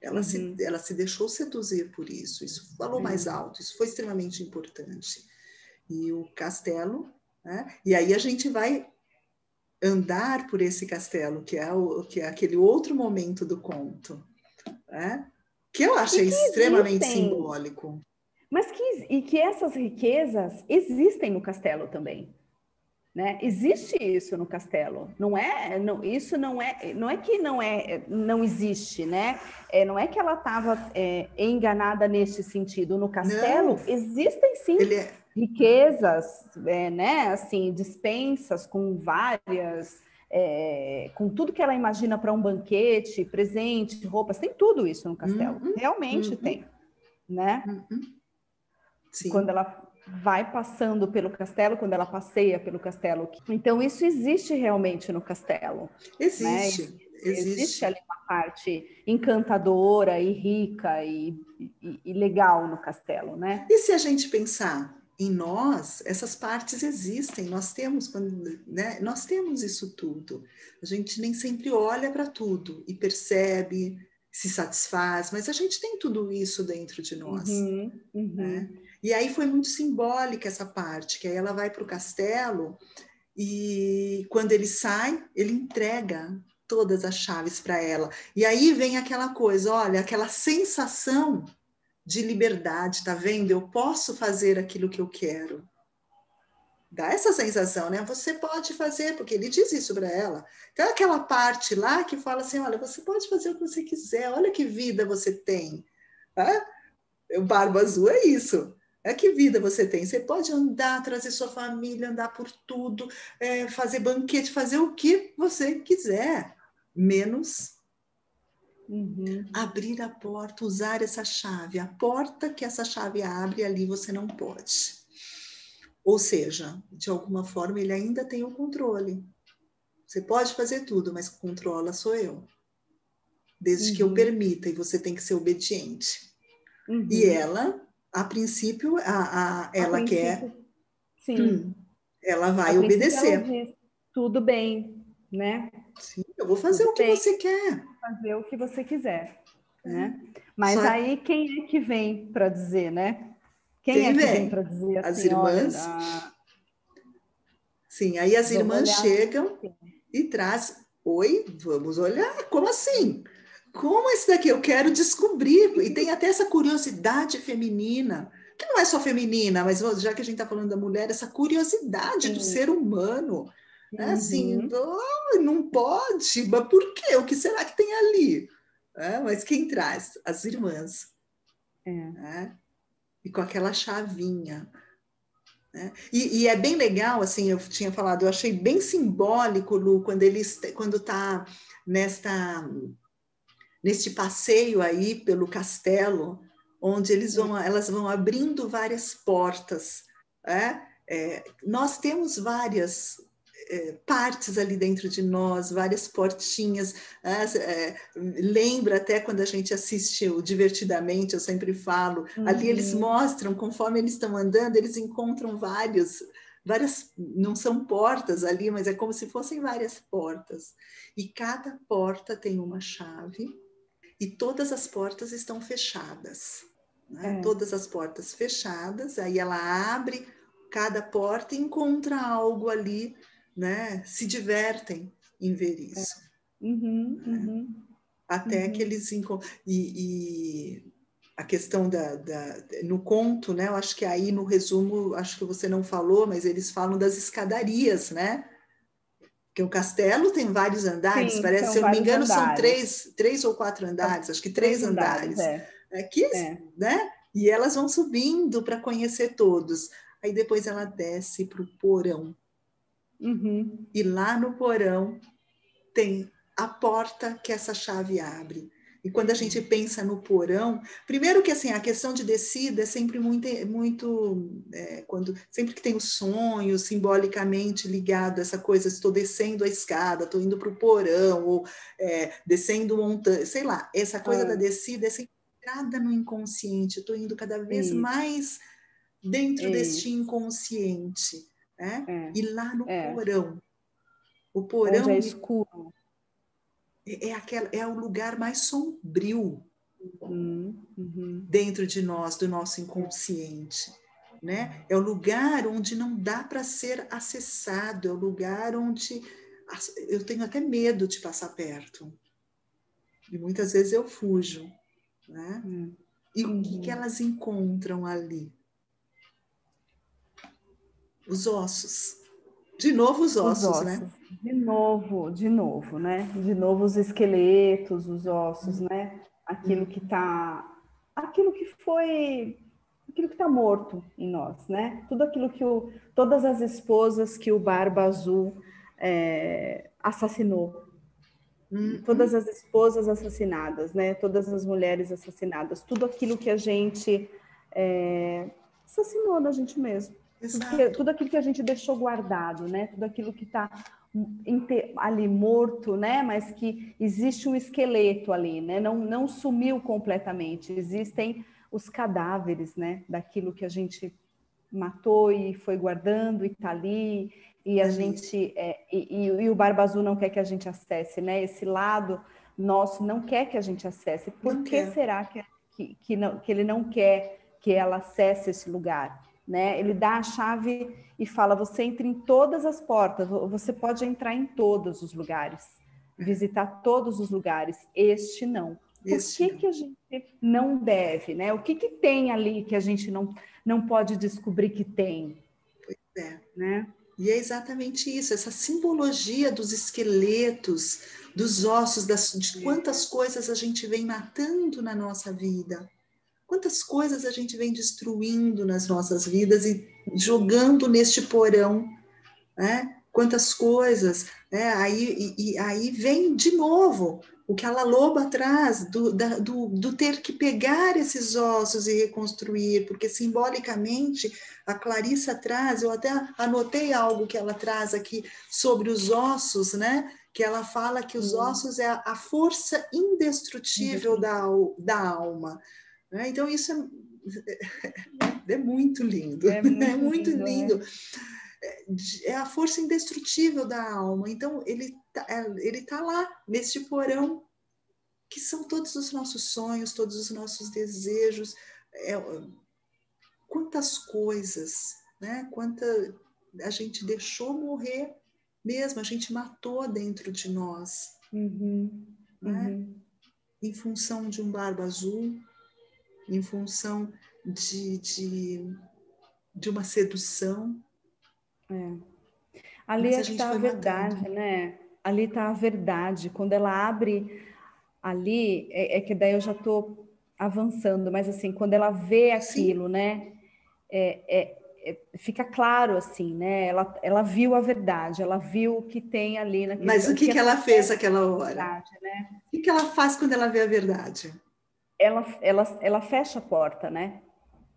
Ela, uhum. se, ela se deixou seduzir por isso, isso falou mais alto, isso foi extremamente importante. E o castelo, né? e aí a gente vai andar por esse castelo, que é, o, que é aquele outro momento do conto, né? que eu achei que extremamente existem, simbólico. Mas que, e que essas riquezas existem no castelo também. Né? Existe isso no castelo, não é? Não, isso não é, não é que não é, não existe, né? É, não é que ela estava é, enganada nesse sentido. No castelo não. existem sim é... riquezas, é, né? Assim, dispensas com várias, é, com tudo que ela imagina para um banquete, presente, roupas, tem tudo isso no castelo. Uhum, Realmente uhum. tem, né? Uhum. Quando ela vai passando pelo castelo, quando ela passeia pelo castelo. Então, isso existe realmente no castelo. Existe. Né? Existe. existe ali uma parte encantadora e rica e, e, e, legal no castelo, né? E se a gente pensar em nós, essas partes existem, nós temos, né? nós temos isso tudo. A gente nem sempre olha para tudo e percebe, se satisfaz, mas a gente tem tudo isso dentro de nós. Uhum, uhum. Né? E aí foi muito simbólica essa parte, que aí ela vai para o castelo e quando ele sai, ele entrega todas as chaves para ela. E aí vem aquela coisa, olha, aquela sensação de liberdade, tá vendo? Eu posso fazer aquilo que eu quero. Dá essa sensação, né? Você pode fazer, porque ele diz isso para ela. Então, é aquela parte lá que fala assim: olha, você pode fazer o que você quiser, olha que vida você tem. O Barba Azul é isso. É que vida você tem? Você pode andar, trazer sua família, andar por tudo, é, fazer banquete, fazer o que você quiser, menos uhum. abrir a porta, usar essa chave. A porta que essa chave abre ali você não pode. Ou seja, de alguma forma ele ainda tem o controle. Você pode fazer tudo, mas controla sou eu. Desde uhum. que eu uhum. permita, e você tem que ser obediente. Uhum. E ela a princípio, a, a ela a quer. Sim. Hum, ela vai obedecer. Ela diz, Tudo bem, né? Sim, eu vou fazer Tudo o que você quer. Fazer o que você quiser, né? Mas Só... aí quem é que vem para dizer, né? Quem, quem é que vem, para dizer assim, As irmãs. Sim, aí as irmãs chegam e trazem. Oi, vamos olhar. Como assim? como esse daqui? Eu quero descobrir. E tem até essa curiosidade feminina, que não é só feminina, mas já que a gente está falando da mulher, essa curiosidade Sim. do ser humano. Né? Assim, uhum. Assim, oh, não pode, mas por quê? O que será que tem ali? É, mas quem traz? As irmãs. É. Né? E com aquela chavinha. Né? E, e, é bem legal, assim, eu tinha falado, eu achei bem simbólico, Lu, quando eles, quando está nesta neste passeio aí pelo castelo, onde eles vão, elas vão abrindo várias portas. É? É, nós temos várias é, partes ali dentro de nós, várias portinhas. É, é, lembra até quando a gente assiste o Divertidamente, eu sempre falo, uhum. ali eles uhum. mostram, conforme eles estão andando, eles encontram vários, várias, não são portas ali, mas é como se fossem várias portas. E cada porta tem uma chave, e todas as portas estão fechadas. Né? É. Todas as portas fechadas, aí ela abre cada porta e encontra algo ali, né? Se divertem em ver isso. É. Uhum, né? uhum, Até uhum. que eles encontram. E, e, a questão da, da, no conto, né? Eu acho que aí no resumo, acho que você não falou, mas eles falam das escadarias, né? Porque o castelo tem vários andares, Sim, parece, se eu não me engano, andares. são três, três ou quatro andares, acho que três, três andares. andares. É. Aqui, é. né? E elas vão subindo para conhecer todos. Aí depois ela desce para o porão. Uhum. E lá no porão tem a porta que essa chave abre. E quando a gente pensa no porão, primeiro que assim a questão de descida é sempre muito, muito é, quando sempre que tem o sonho simbolicamente ligado a essa coisa, estou descendo a escada, estou indo para o porão ou é, descendo montanha, sei lá, essa coisa é. da descida é sempre entrada no inconsciente. Estou indo cada vez mais dentro deste inconsciente, né? É. E lá no é. porão, o porão Onde é escuro é, é, aquela, é o lugar mais sombrio uhum, uhum. dentro de nós, do nosso inconsciente. Né? É o lugar onde não dá para ser acessado, é o lugar onde eu tenho até medo de passar perto. E muitas vezes eu fujo, né? Hum. E uhum. o que, que uhum. elas encontram ali? Os ossos. De novo os ossos, os né? ossos, né? De novo, de novo, né? De novo os esqueletos, os ossos, né? Aquilo que tá, aquilo que foi, aquilo que está morto em nós, né? Tudo aquilo que o, todas as esposas que o Barba Azul é, assassinou, uhum. todas as esposas assassinadas, né? Todas as mulheres assassinadas, tudo aquilo que a gente é, assassinou da gente mesmo. Tudo, tudo, aquilo que a gente deixou guardado, né? Tudo aquilo que está ali morto, né? Mas que existe um esqueleto ali, né? Não, não sumiu completamente. Existem os cadáveres, né? Daquilo que a gente matou e foi guardando e está ali e a é gente é, e, e, o Barba Azul não quer que a gente acesse, né? Esse lado nosso não quer que a gente acesse. Por não que quer. será que, que, que, não, que ele não quer que ela acesse esse lugar? Né? Ele dá a chave e fala: você entra em todas as portas, você pode entrar em todos os lugares, visitar todos os lugares. Este não. Por que, que a gente não deve, né? O que, que tem ali que a gente não, não pode descobrir que tem? Pois é. Né? E é exatamente isso, essa simbologia dos esqueletos, dos ossos, das, de quantas coisas a gente vem matando na nossa vida, quantas coisas a gente vem destruindo nas nossas vidas e jogando neste porão, né? Quantas coisas, né? Aí, e, e aí vem de novo o que a loba traz do, da, do, do, ter que pegar esses ossos e reconstruir, porque simbolicamente a Clarissa traz, eu até anotei algo que ela traz aqui sobre os ossos, né? Que ela fala que os ossos é a, a força indestrutível da, da alma. Né? Então, isso é, é muito lindo, é muito, é muito lindo. lindo. É. é a força indestrutível da alma. Então, ele Tá, é, ele está lá neste porão que são todos os nossos sonhos, todos os nossos desejos, é, quantas coisas, né? Quanta a gente deixou morrer mesmo, a gente matou dentro de nós, uhum, né? Uhum. Em função de um barba azul, em função de, de, de uma sedução. É. Ali é que está a verdade, matando. né? ali está a verdade. Quando ela abre ali, é, é que daí eu já estou avançando, mas assim, quando ela vê aquilo, Sim. né? É, é, é, fica claro assim, né? Ela, ela viu a verdade, ela viu o que tem ali naquele. Mas o que, que, que ela fez aquela hora? Verdade, né? O que, que ela faz quando ela vê a verdade? Ela, ela, ela fecha a porta, né?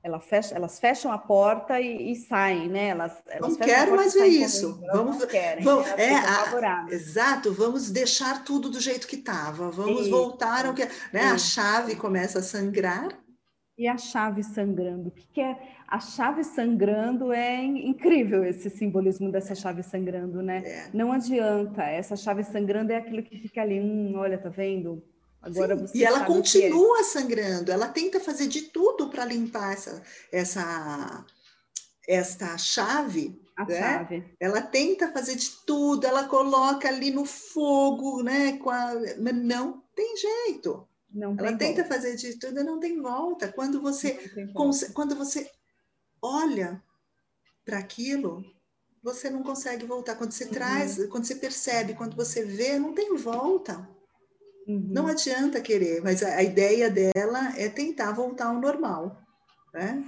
Ela fecha, elas fecham a porta e, e saem, né? Elas, elas não quero mais ver isso. Vamos, não querem, vamos, é, a, exato. Vamos deixar tudo do jeito que estava. Vamos isso, voltar ao que, né? A chave começa a sangrar. E a chave sangrando, o que, que é? A chave sangrando é incrível esse simbolismo dessa chave sangrando, né? É. Não adianta. Essa chave sangrando é aquilo que fica ali, hum, olha, tá vendo? Agora Sim, e ela é. continua é. sangrando, ela tenta fazer de tudo para limpar essa, essa, esta chave. Né? chave. Ela tenta fazer de tudo, ela coloca ali no fogo, né? Com a... Mas não tem jeito. Não ela tenta fazer de tudo e não tem volta. Quando você, volta. quando você olha para aquilo, você não consegue voltar. Quando você uhum. traz, quando você percebe, quando você vê, não tem volta. Uhum. Não adianta querer, mas a, a, ideia dela é tentar voltar ao normal, né?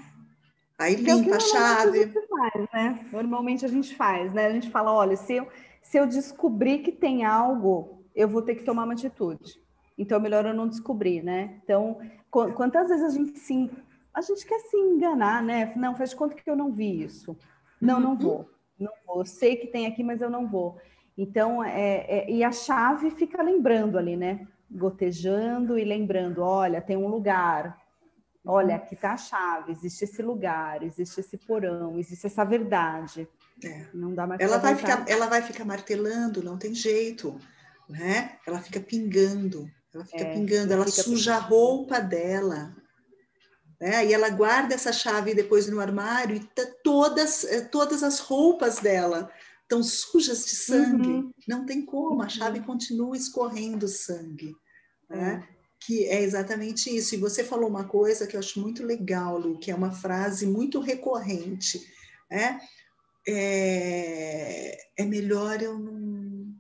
Aí é limpa é a chave. A faz, né? Normalmente a gente faz, né? A gente fala, olha, se eu, se eu descobrir que tem algo, eu vou ter que tomar uma atitude. Então, é melhor eu não descobrir, né? Então, qu quantas vezes a gente se, a gente quer se enganar, né? Não, faz de conta que eu não vi isso. Não, não uhum. vou. Não vou. Eu sei que tem aqui, mas eu não vou. Então, é, é, e a chave fica lembrando ali, né? Gotejando e lembrando: olha, tem um lugar, olha, aqui está a chave, existe esse lugar, existe esse porão, existe essa verdade. É. Não dá mais ela vai ficar, ela vai ficar martelando, não tem jeito, né? Ela fica pingando, ela fica é, pingando, ela suja pingando. a roupa dela, né? E ela guarda essa chave depois no armário e tá todas, eh, todas as roupas dela estão sujas de sangue. Uhum. Não tem como, a chave uhum. continua escorrendo sangue. Né? É. Que é exatamente isso. E você falou uma coisa que eu acho muito legal, Lu, que é uma frase muito recorrente. Né? É, é melhor eu não.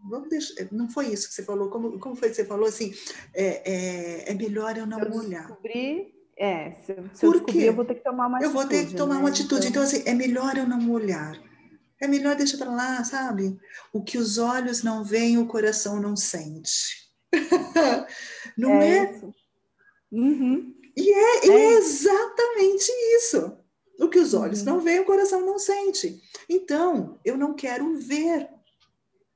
Vamos deixar, não foi isso que você falou. Como, como foi que você falou assim? É, é, é melhor eu não eu olhar. Descobri é, se, se eu descobrir, eu vou ter que tomar uma eu atitude. Eu vou ter que tomar né? uma atitude. Então, então, assim, é melhor eu não olhar. É melhor deixar para lá, sabe? O que os olhos não veem, o coração não sente. não é? é? Uhum. E é, é, exatamente isso. O que os olhos uhum. não veem, o coração não sente. Então, eu não quero ver.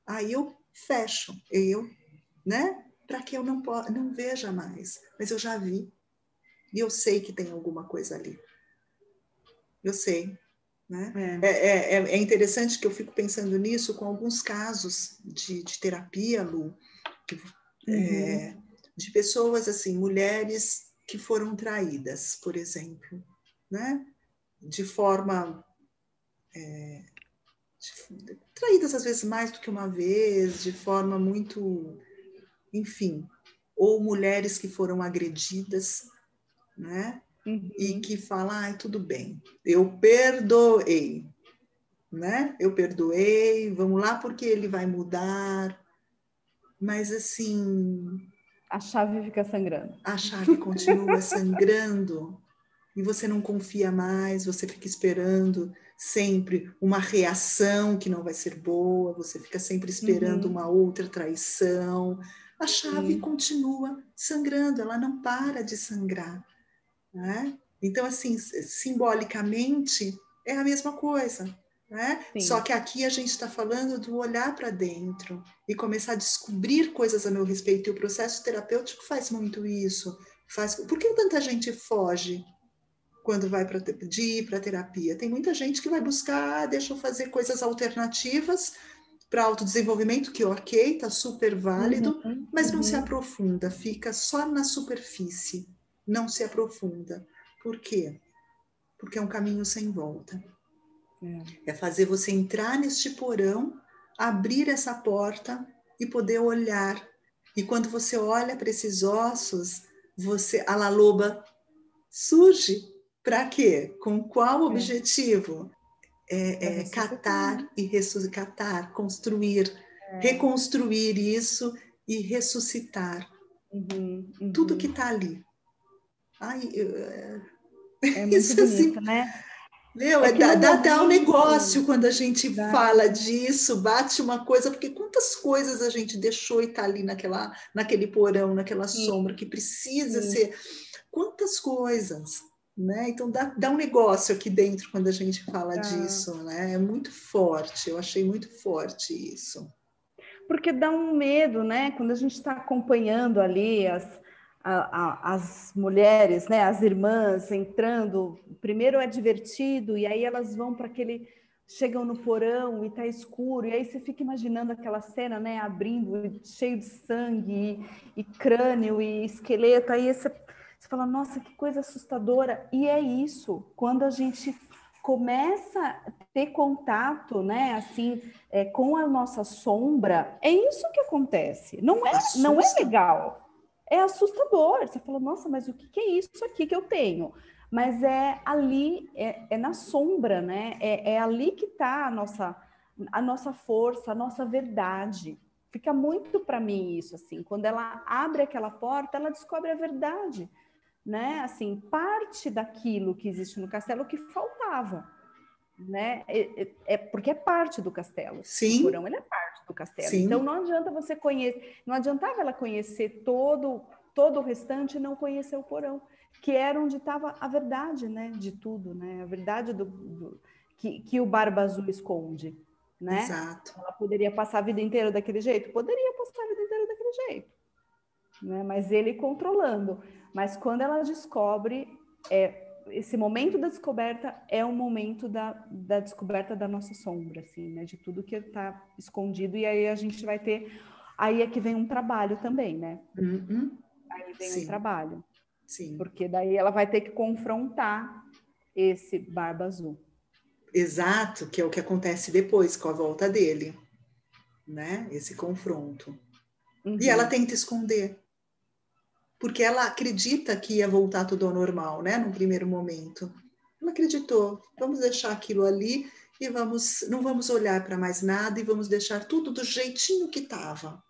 Aí eu fecho, eu, né? Para que eu não, não veja mais. Mas eu já vi. E eu sei que tem alguma coisa ali. Eu sei. Né? É. É, é, é, interessante que eu fico pensando nisso com alguns casos de, de terapia, Lu, que, é, uhum. de pessoas assim, mulheres que foram traídas, por exemplo, né? de forma. É, de, traídas às vezes mais do que uma vez, de forma muito. Enfim, ou mulheres que foram agredidas né? Uhum. E que fala, ah, tudo bem, eu perdoei, né? Eu perdoei, vamos lá porque ele vai mudar. Mas assim, a chave fica sangrando. A chave continua sangrando e você não confia mais, você fica esperando sempre uma reação que não vai ser boa, você fica sempre esperando uhum. uma outra traição. A chave uhum. continua sangrando, ela não para de sangrar. Né? Então, assim, simbolicamente é a mesma coisa. Né? Só que aqui a gente está falando do olhar para dentro e começar a descobrir coisas a meu respeito. E o processo terapêutico faz muito isso. Faz... Por que tanta gente foge quando vai para de ir para terapia? Tem muita gente que vai buscar, ah, deixa eu fazer coisas alternativas para autodesenvolvimento, que ok, está super válido, uhum, mas não se uhum. aprofunda, fica só na superfície não se aprofunda. Por quê? Porque é um caminho sem volta. É. é fazer você entrar neste porão, abrir essa porta e poder olhar. E quando você olha para esses ossos, você a loba surge para quê? Com qual é. objetivo? É, é catar e ressuscitar, construir, é. reconstruir isso e ressuscitar uhum, uhum. tudo que está ali. Ai, é, é muito Isso, assim, bonito, assim, né? Meu, é, é dá, dá até um negócio quando a gente dá. fala disso, bate uma coisa, porque quantas coisas a gente deixou e tá ali naquela, naquele porão, naquela Sim. sombra, que precisa Sim. ser. Quantas coisas, né? Então dá, dá um negócio aqui dentro quando a gente fala disso, né? É muito forte, eu achei muito forte isso. Porque dá um medo, né? Quando a gente está acompanhando ali as, a, a, as mulheres, né, as irmãs entrando, primeiro é divertido e aí elas vão para aquele chegam no porão e tá escuro e aí você fica imaginando aquela cena, né, abrindo cheio de sangue e, e crânio e esqueleto, aí você, você fala, nossa, que coisa assustadora. E é isso, quando a gente começa a ter contato, né, assim, é, com a nossa sombra, é isso que acontece. Não é, não é legal é assustador. Você fala, nossa, mas o que, é isso aqui que eu tenho? Mas é ali, é, é na sombra, né? É, é ali que está a nossa, a nossa força, a nossa verdade. Fica muito para mim isso, assim. Quando ela abre aquela porta, ela descobre a verdade, né? Assim, parte daquilo que existe no castelo que faltava né? É, é, é, porque é parte do castelo. Sim. O porão ele é parte do castelo. Sim. Então não adianta você conhecer, não adiantava ela conhecer todo todo o restante e não conhecer o porão, que era onde estava a verdade, né, de tudo, né? A verdade do, do que, que o Barba Azul esconde, né? Exato. Ela poderia passar a vida inteira daquele jeito, poderia passar a vida inteira daquele jeito, né? Mas ele controlando. Mas quando ela descobre é esse momento da descoberta é o momento da, da descoberta da nossa sombra, assim, né? De tudo que está escondido, e aí a gente vai ter. Aí é que vem um trabalho também, né? Uhum. Aí vem Sim. um trabalho. Sim. Porque daí ela vai ter que confrontar esse barba azul. Exato, que é o que acontece depois com a volta dele, né? Esse confronto. Uhum. E ela tenta esconder, porque ela acredita que ia voltar tudo ao normal, né? No primeiro momento, ela acreditou. Vamos deixar aquilo ali e vamos, não vamos olhar para mais nada e vamos deixar tudo do jeitinho que estava.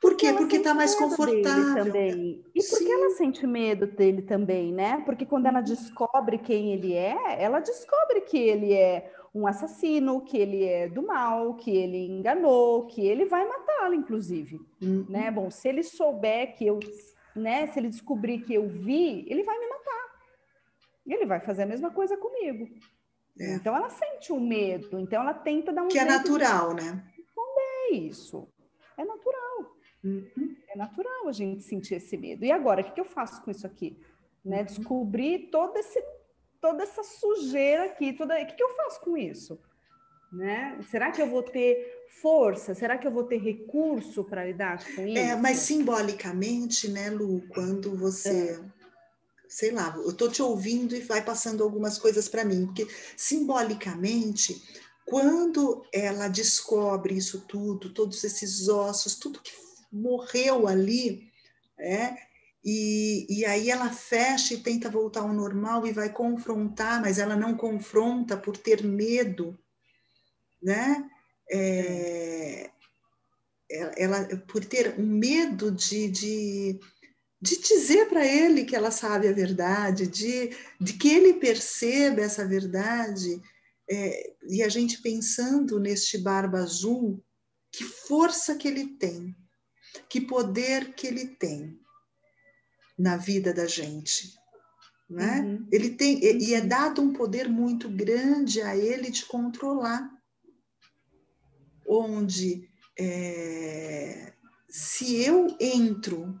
Por quê? Porque está mais confortável. Também. E por que ela sente medo dele também, né? Porque quando ela descobre quem ele é, ela descobre que ele é um assassino, que ele é do mal, que ele enganou, que ele vai matá-la, inclusive. Uhum. Né? Bom, se ele souber que eu, né? Se ele descobrir que eu vi, ele vai me matar. E ele vai fazer a mesma coisa comigo. É. Então ela sente um medo, então ela tenta dar um que é natural, né? Esconder isso. É natural. Uhum. É natural a gente sentir esse medo. E agora, o que, que eu faço com isso aqui? Né? Uhum. Descobrir todo esse, toda essa sujeira aqui. Toda... O que, que eu faço com isso? Né? Será que eu vou ter força? Será que eu vou ter recurso para lidar com é, isso? É, mas simbolicamente, né, Lu, quando você. É. Sei lá, eu estou te ouvindo e vai passando algumas coisas para mim, porque simbolicamente, quando ela descobre isso tudo, todos esses ossos, tudo que morreu ali, é, e, e aí ela fecha e tenta voltar ao normal e vai confrontar, mas ela não confronta por ter medo, né? É, ela, por ter um medo de, de, de dizer para ele que ela sabe a verdade, de, de que ele perceba essa verdade. É, e a gente pensando neste barba azul, que força que ele tem, que poder que ele tem na vida da gente. Né? Uhum. Ele tem e é uhum. dado um poder muito grande a ele de controlar, onde é, se eu entro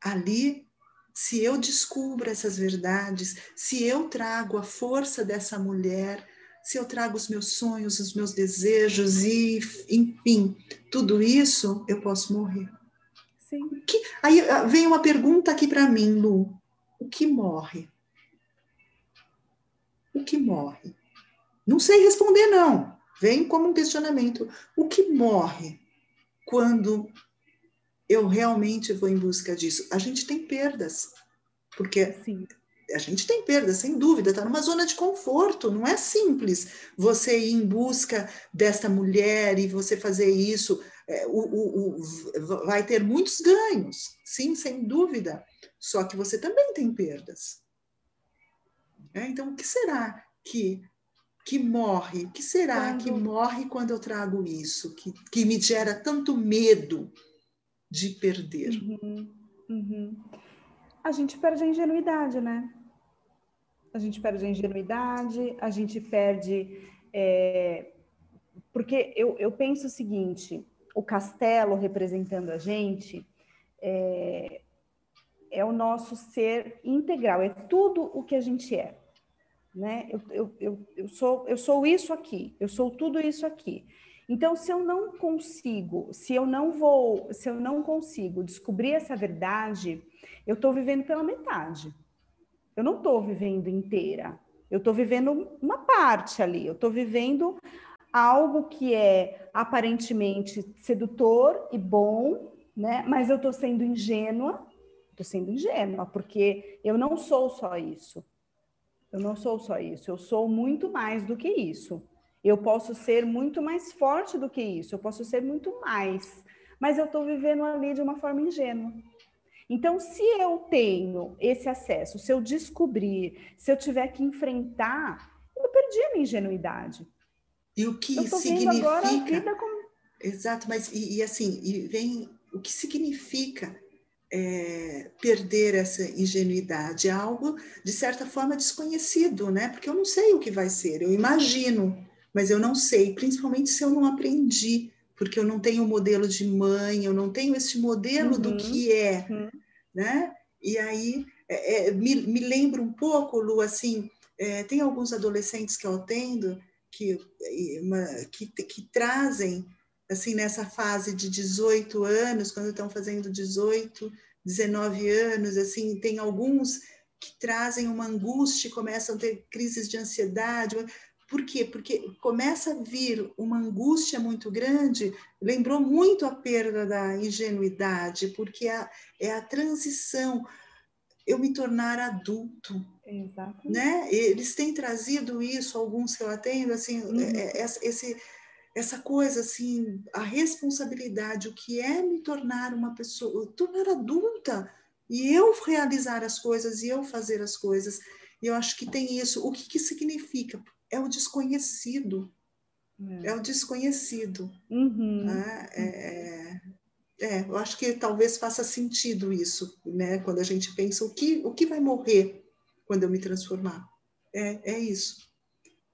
ali, se eu descubro essas verdades, se eu trago a força dessa mulher, se eu trago os meus sonhos, os meus desejos e, enfim, tudo isso, eu posso morrer. Sim. Que, aí ah, vem uma pergunta aqui para mim, Lu. O que morre? O que morre? Não sei responder, não. Vem como um questionamento. O que morre quando eu realmente vou em busca disso? A gente tem perdas, porque Sim a gente tem perda, sem dúvida, está numa zona de conforto, não é simples você ir em busca desta mulher e você fazer isso. É, o, o, o, vai ter muitos ganhos, sim, sem dúvida, só que você também tem perdas. É, então, o que será que, que morre? O que será quando... que morre quando eu trago isso, que, que me gera tanto medo de perder? Uhum, uhum. A gente perde a ingenuidade, né? a gente perde a ingenuidade, a gente perde. É, porque eu, eu penso o seguinte: o castelo representando a gente é, é o nosso ser integral, é tudo o que a gente é. Né? Eu, eu, eu, eu, sou, eu sou isso aqui, eu sou tudo isso aqui. Então, se eu não consigo, se eu não vou, se eu não consigo descobrir essa verdade, eu estou vivendo pela metade. Eu não estou vivendo inteira. Eu estou vivendo uma parte ali. Eu estou vivendo algo que é aparentemente sedutor e bom, né? Mas eu estou sendo ingênua. Estou sendo ingênua porque eu não sou só isso. Eu não sou só isso. Eu sou muito mais do que isso. Eu posso ser muito mais forte do que isso. Eu posso ser muito mais. Mas eu estou vivendo ali de uma forma ingênua. Então, se eu tenho esse acesso, se eu descobrir, se eu tiver que enfrentar, eu perdi a minha ingenuidade. E o que significa? Com... Exato, mas e, e, assim, e vem o que significa é, perder essa ingenuidade? Algo, de certa forma, desconhecido, né? Porque eu não sei o que vai ser, eu imagino, mas eu não sei, principalmente se eu não aprendi porque eu não tenho modelo de mãe, eu não tenho esse modelo uhum. do que é. Uhum né? E aí é, é, me, me lembra um pouco, Lu, assim, é, tem alguns adolescentes que eu atendo que, que, que trazem, assim, nessa fase de 18 anos, quando estão fazendo 18, 19 anos, assim, tem alguns que trazem uma angústia, começam a ter crises de ansiedade, Por quê? Porque começa a vir uma angústia muito grande, lembrou muito a perda da ingenuidade, porque é a, é a transição, eu me tornar adulto. Exato. Né? Eles têm trazido isso, alguns relatando, assim, uhum. É, é, esse, essa coisa, assim, a responsabilidade, o que é me tornar uma pessoa, tornar adulta, e eu realizar as coisas, e eu fazer as coisas. E eu acho que tem isso. O que, que significa? é o desconhecido. É, é o desconhecido. Uhum. Né? É, é, é, eu acho que talvez faça sentido isso, né? Quando a gente pensa o que, o que vai morrer quando eu me transformar. É, é isso.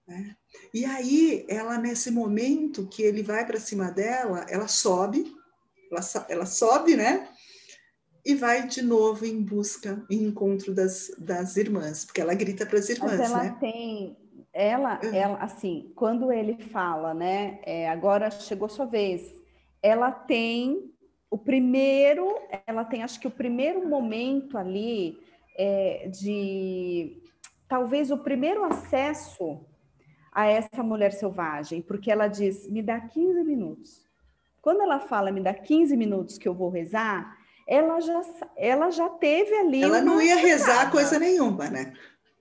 Né? E aí, ela, nesse momento que ele vai para cima dela, ela sobe, ela, ela sobe, né? e vai de novo em busca, em encontro das, das irmãs, porque ela grita para as irmãs, Mas ela né? tem ela, uhum. ela, assim, quando ele fala, né, é, agora chegou sua vez, ela tem o primeiro, ela tem, acho que o primeiro momento ali é, de, talvez o primeiro acesso a essa mulher selvagem, porque ela diz, me dá 15 minutos. Quando ela fala, me dá 15 minutos que eu vou rezar, ela já, ela já teve ali. Ela não ia rezar coisa nenhuma, né?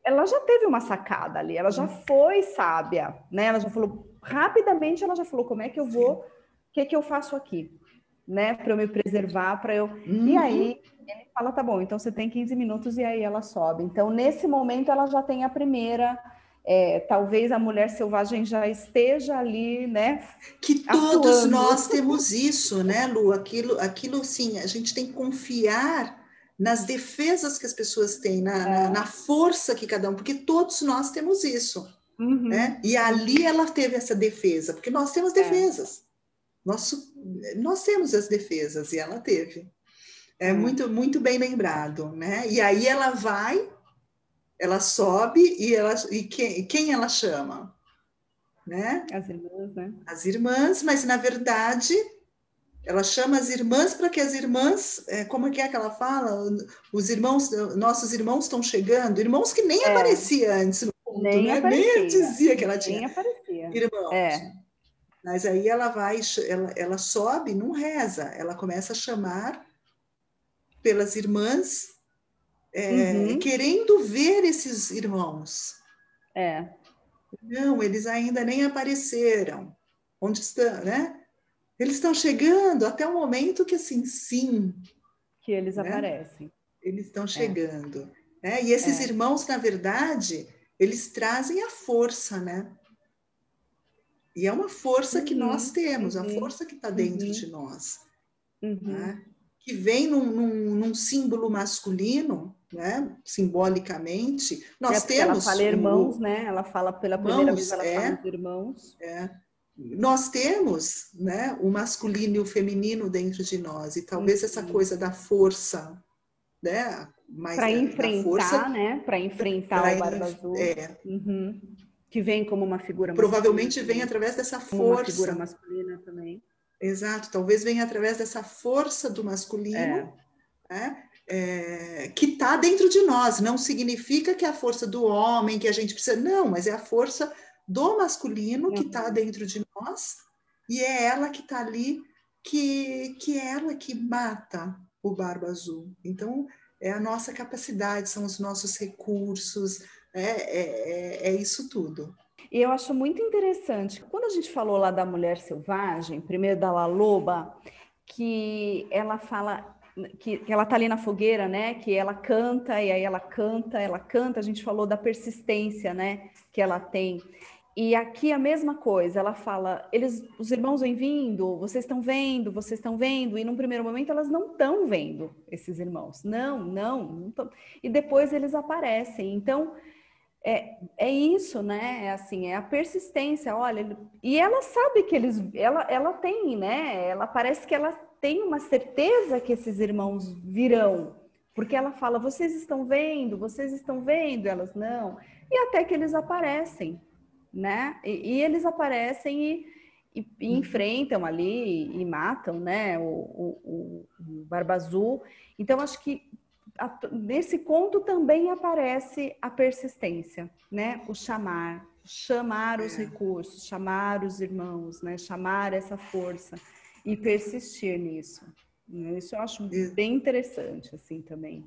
ela já teve uma sacada ali, ela já uhum. foi sábia, né? Ela já falou rapidamente, ela já falou como é que eu vou, o que que eu faço aqui, né? Para eu me preservar, para eu. Uhum. E aí ele fala, tá bom, então você tem 15 minutos e aí ela sobe. Então nesse momento ela já tem a primeira. É, talvez a mulher selvagem já esteja ali, né? Que todos atuando. nós temos isso, né, Lu? Aquilo, aquilo, sim, a gente tem que confiar nas defesas que as pessoas têm, na, é. na, na, força que cada um, porque todos nós temos isso. Uhum. Né? E ali ela teve essa defesa, porque nós temos é. defesas. É. Nós, nós temos as defesas e ela teve. É uhum. muito, muito bem lembrado, né? E aí ela vai, ela sobe e, ela, e quem, quem ela chama? Né? As irmãs, né? As irmãs, mas na verdade ela chama as irmãs para que as irmãs, é, como é que é que ela fala? Os irmãos, nossos irmãos estão chegando, irmãos que nem é. aparecia antes no nem, né? nem dizia que ela tinha nem aparecia. irmãos. É. Mas aí ela vai, ela, ela sobe, não reza, ela começa a chamar pelas irmãs, é, uhum. querendo ver esses irmãos. É. Não, eles ainda nem apareceram. Onde estão, né? Eles estão chegando até o momento que, assim, sim. Que eles né? aparecem. Eles estão é. chegando. É. Né? E esses é. irmãos, na verdade, eles trazem a força, né? E é uma força uhum, que nós temos, uhum, a força que está dentro uhum. de nós. Uhum. Né? Que vem num, num, num, símbolo masculino, né? simbolicamente. Nós é temos. Ela fala irmãos, o... né? Ela fala pela primeira vez, ela é, fala irmãos. É nós temos né, o masculino e o feminino dentro de nós, e talvez essa uhum. coisa da força, né? Para enfrentar, força, né? Para enfrentar pra o Barba Azul. É. Uhum. Que vem como uma figura Provavelmente vem através dessa força. Uma figura masculina também. Exato, talvez venha através dessa força do masculino, é. Né? É, que está dentro de nós. Não significa que é a força do homem, que a gente precisa. Não, mas é a força do masculino que está dentro de nós e é ela que está ali, que, que é ela que mata o barba azul. Então, é a nossa capacidade, são os nossos recursos, é, é, é, é isso tudo. E eu acho muito interessante, quando a gente falou lá da mulher selvagem, primeiro da La Loba, que ela fala que, que ela tá ali na fogueira, né? Que ela canta e aí ela canta, ela canta. A gente falou da persistência, né? Que ela tem. E aqui a mesma coisa, ela fala, eles, os irmãos vêm vindo, vocês estão vendo, vocês estão vendo, e num primeiro momento elas não estão vendo esses irmãos, não, não, não e depois eles aparecem. Então é, é isso, né? É assim, é a persistência. Olha, e ela sabe que eles, ela, ela tem, né? Ela parece que ela tem uma certeza que esses irmãos virão, porque ela fala, vocês estão vendo, vocês estão vendo, elas não, e até que eles aparecem né? E, e eles aparecem e, e, e enfrentam ali e, matam, né? O, o, o, Barba Azul. Então, acho que a, nesse conto também aparece a persistência, né? O chamar, chamar os é. recursos, chamar os irmãos, né? chamar essa força e persistir nisso. Né? Isso eu acho bem interessante, assim, também.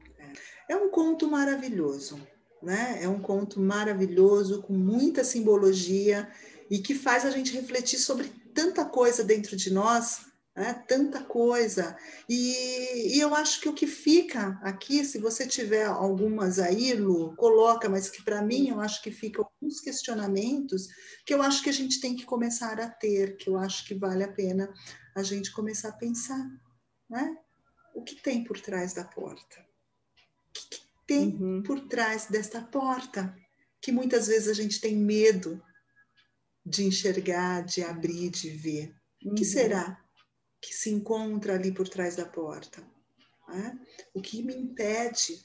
É um conto maravilhoso, né? É um conto maravilhoso, com muita simbologia e que faz a gente refletir sobre tanta coisa dentro de nós, né? tanta coisa. E, e, eu acho que o que fica aqui, se você tiver algumas aí, Lu, coloca, mas que para mim eu acho que ficam alguns questionamentos que eu acho que a gente tem que começar a ter, que eu acho que vale a pena a gente começar a pensar né? O que tem por trás da porta? O que, que tem uhum. por trás desta porta? Que muitas vezes a gente tem medo de enxergar, de abrir, de ver. Uhum. O que uhum. será que se encontra ali por trás da porta? É? O que me impede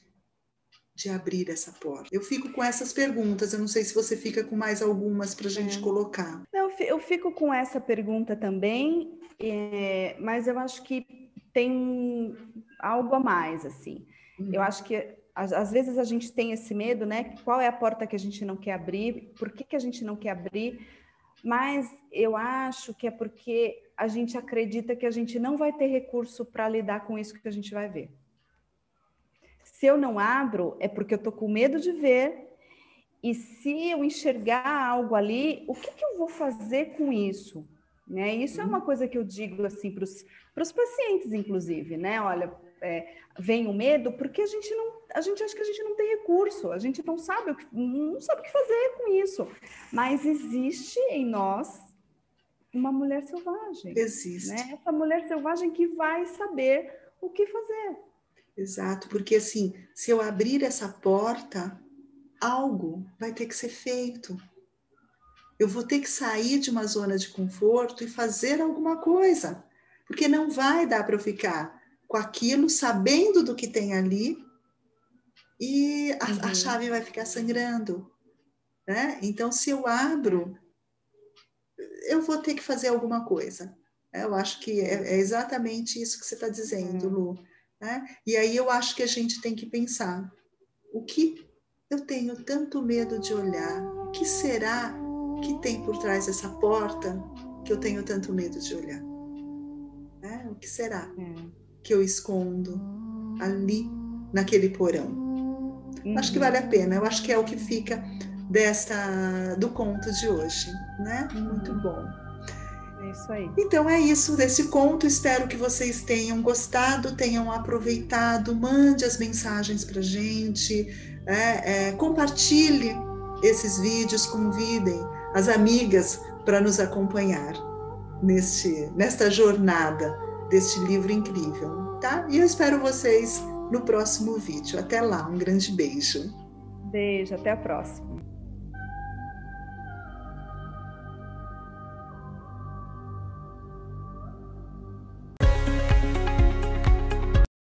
de abrir essa porta? Eu fico com essas perguntas. Eu não sei se você fica com mais algumas para a gente é. colocar. Não, eu fico com essa pergunta também, é, mas eu acho que tem algo a mais, assim. Uhum. Eu acho que às, às, vezes a gente tem esse medo, né? Qual é a porta que a gente não quer abrir? Por que, que a gente não quer abrir? Mas eu acho que é porque a gente acredita que a gente não vai ter recurso para lidar com isso que a gente vai ver. Se eu não abro, é porque eu estou com medo de ver. E se eu enxergar algo ali, o que, que eu vou fazer com isso? Né? Isso é uma uhum. coisa que eu digo assim para os pacientes, inclusive, né? Olha, é, vem o medo porque a gente não, a gente acha que a gente não tem recurso, a gente não sabe o que, não sabe o que fazer com isso. Mas existe em nós uma mulher selvagem. Existe. Né? Essa mulher selvagem que vai saber o que fazer. Exato, porque assim, se eu abrir essa porta, algo vai ter que ser feito. Eu vou ter que sair de uma zona de conforto e fazer alguma coisa, porque não vai dar para eu ficar com aquilo, sabendo do que tem ali, e a, uhum. a chave vai ficar sangrando. Né? Então, se eu abro, eu vou ter que fazer alguma coisa. Né? Eu acho que é, é, exatamente isso que você está dizendo, uhum. Lu. Né? E aí eu acho que a gente tem que pensar: o que eu tenho tanto medo de olhar? O que será que tem por trás dessa porta que eu tenho tanto medo de olhar? É, o que será é. que eu escondo ali naquele porão? Uhum. Acho que vale a pena. Eu acho que é o que fica desta do conto de hoje, né? Muito bom. É isso aí. Então é isso desse conto. Espero que vocês tenham gostado, tenham aproveitado. Mande as mensagens para gente, é, é, compartilhe esses vídeos, convidem as amigas para nos acompanhar neste, nesta jornada deste livro incrível, tá? E eu espero vocês no próximo vídeo. Até lá, um grande beijo. Beijo, até a próxima.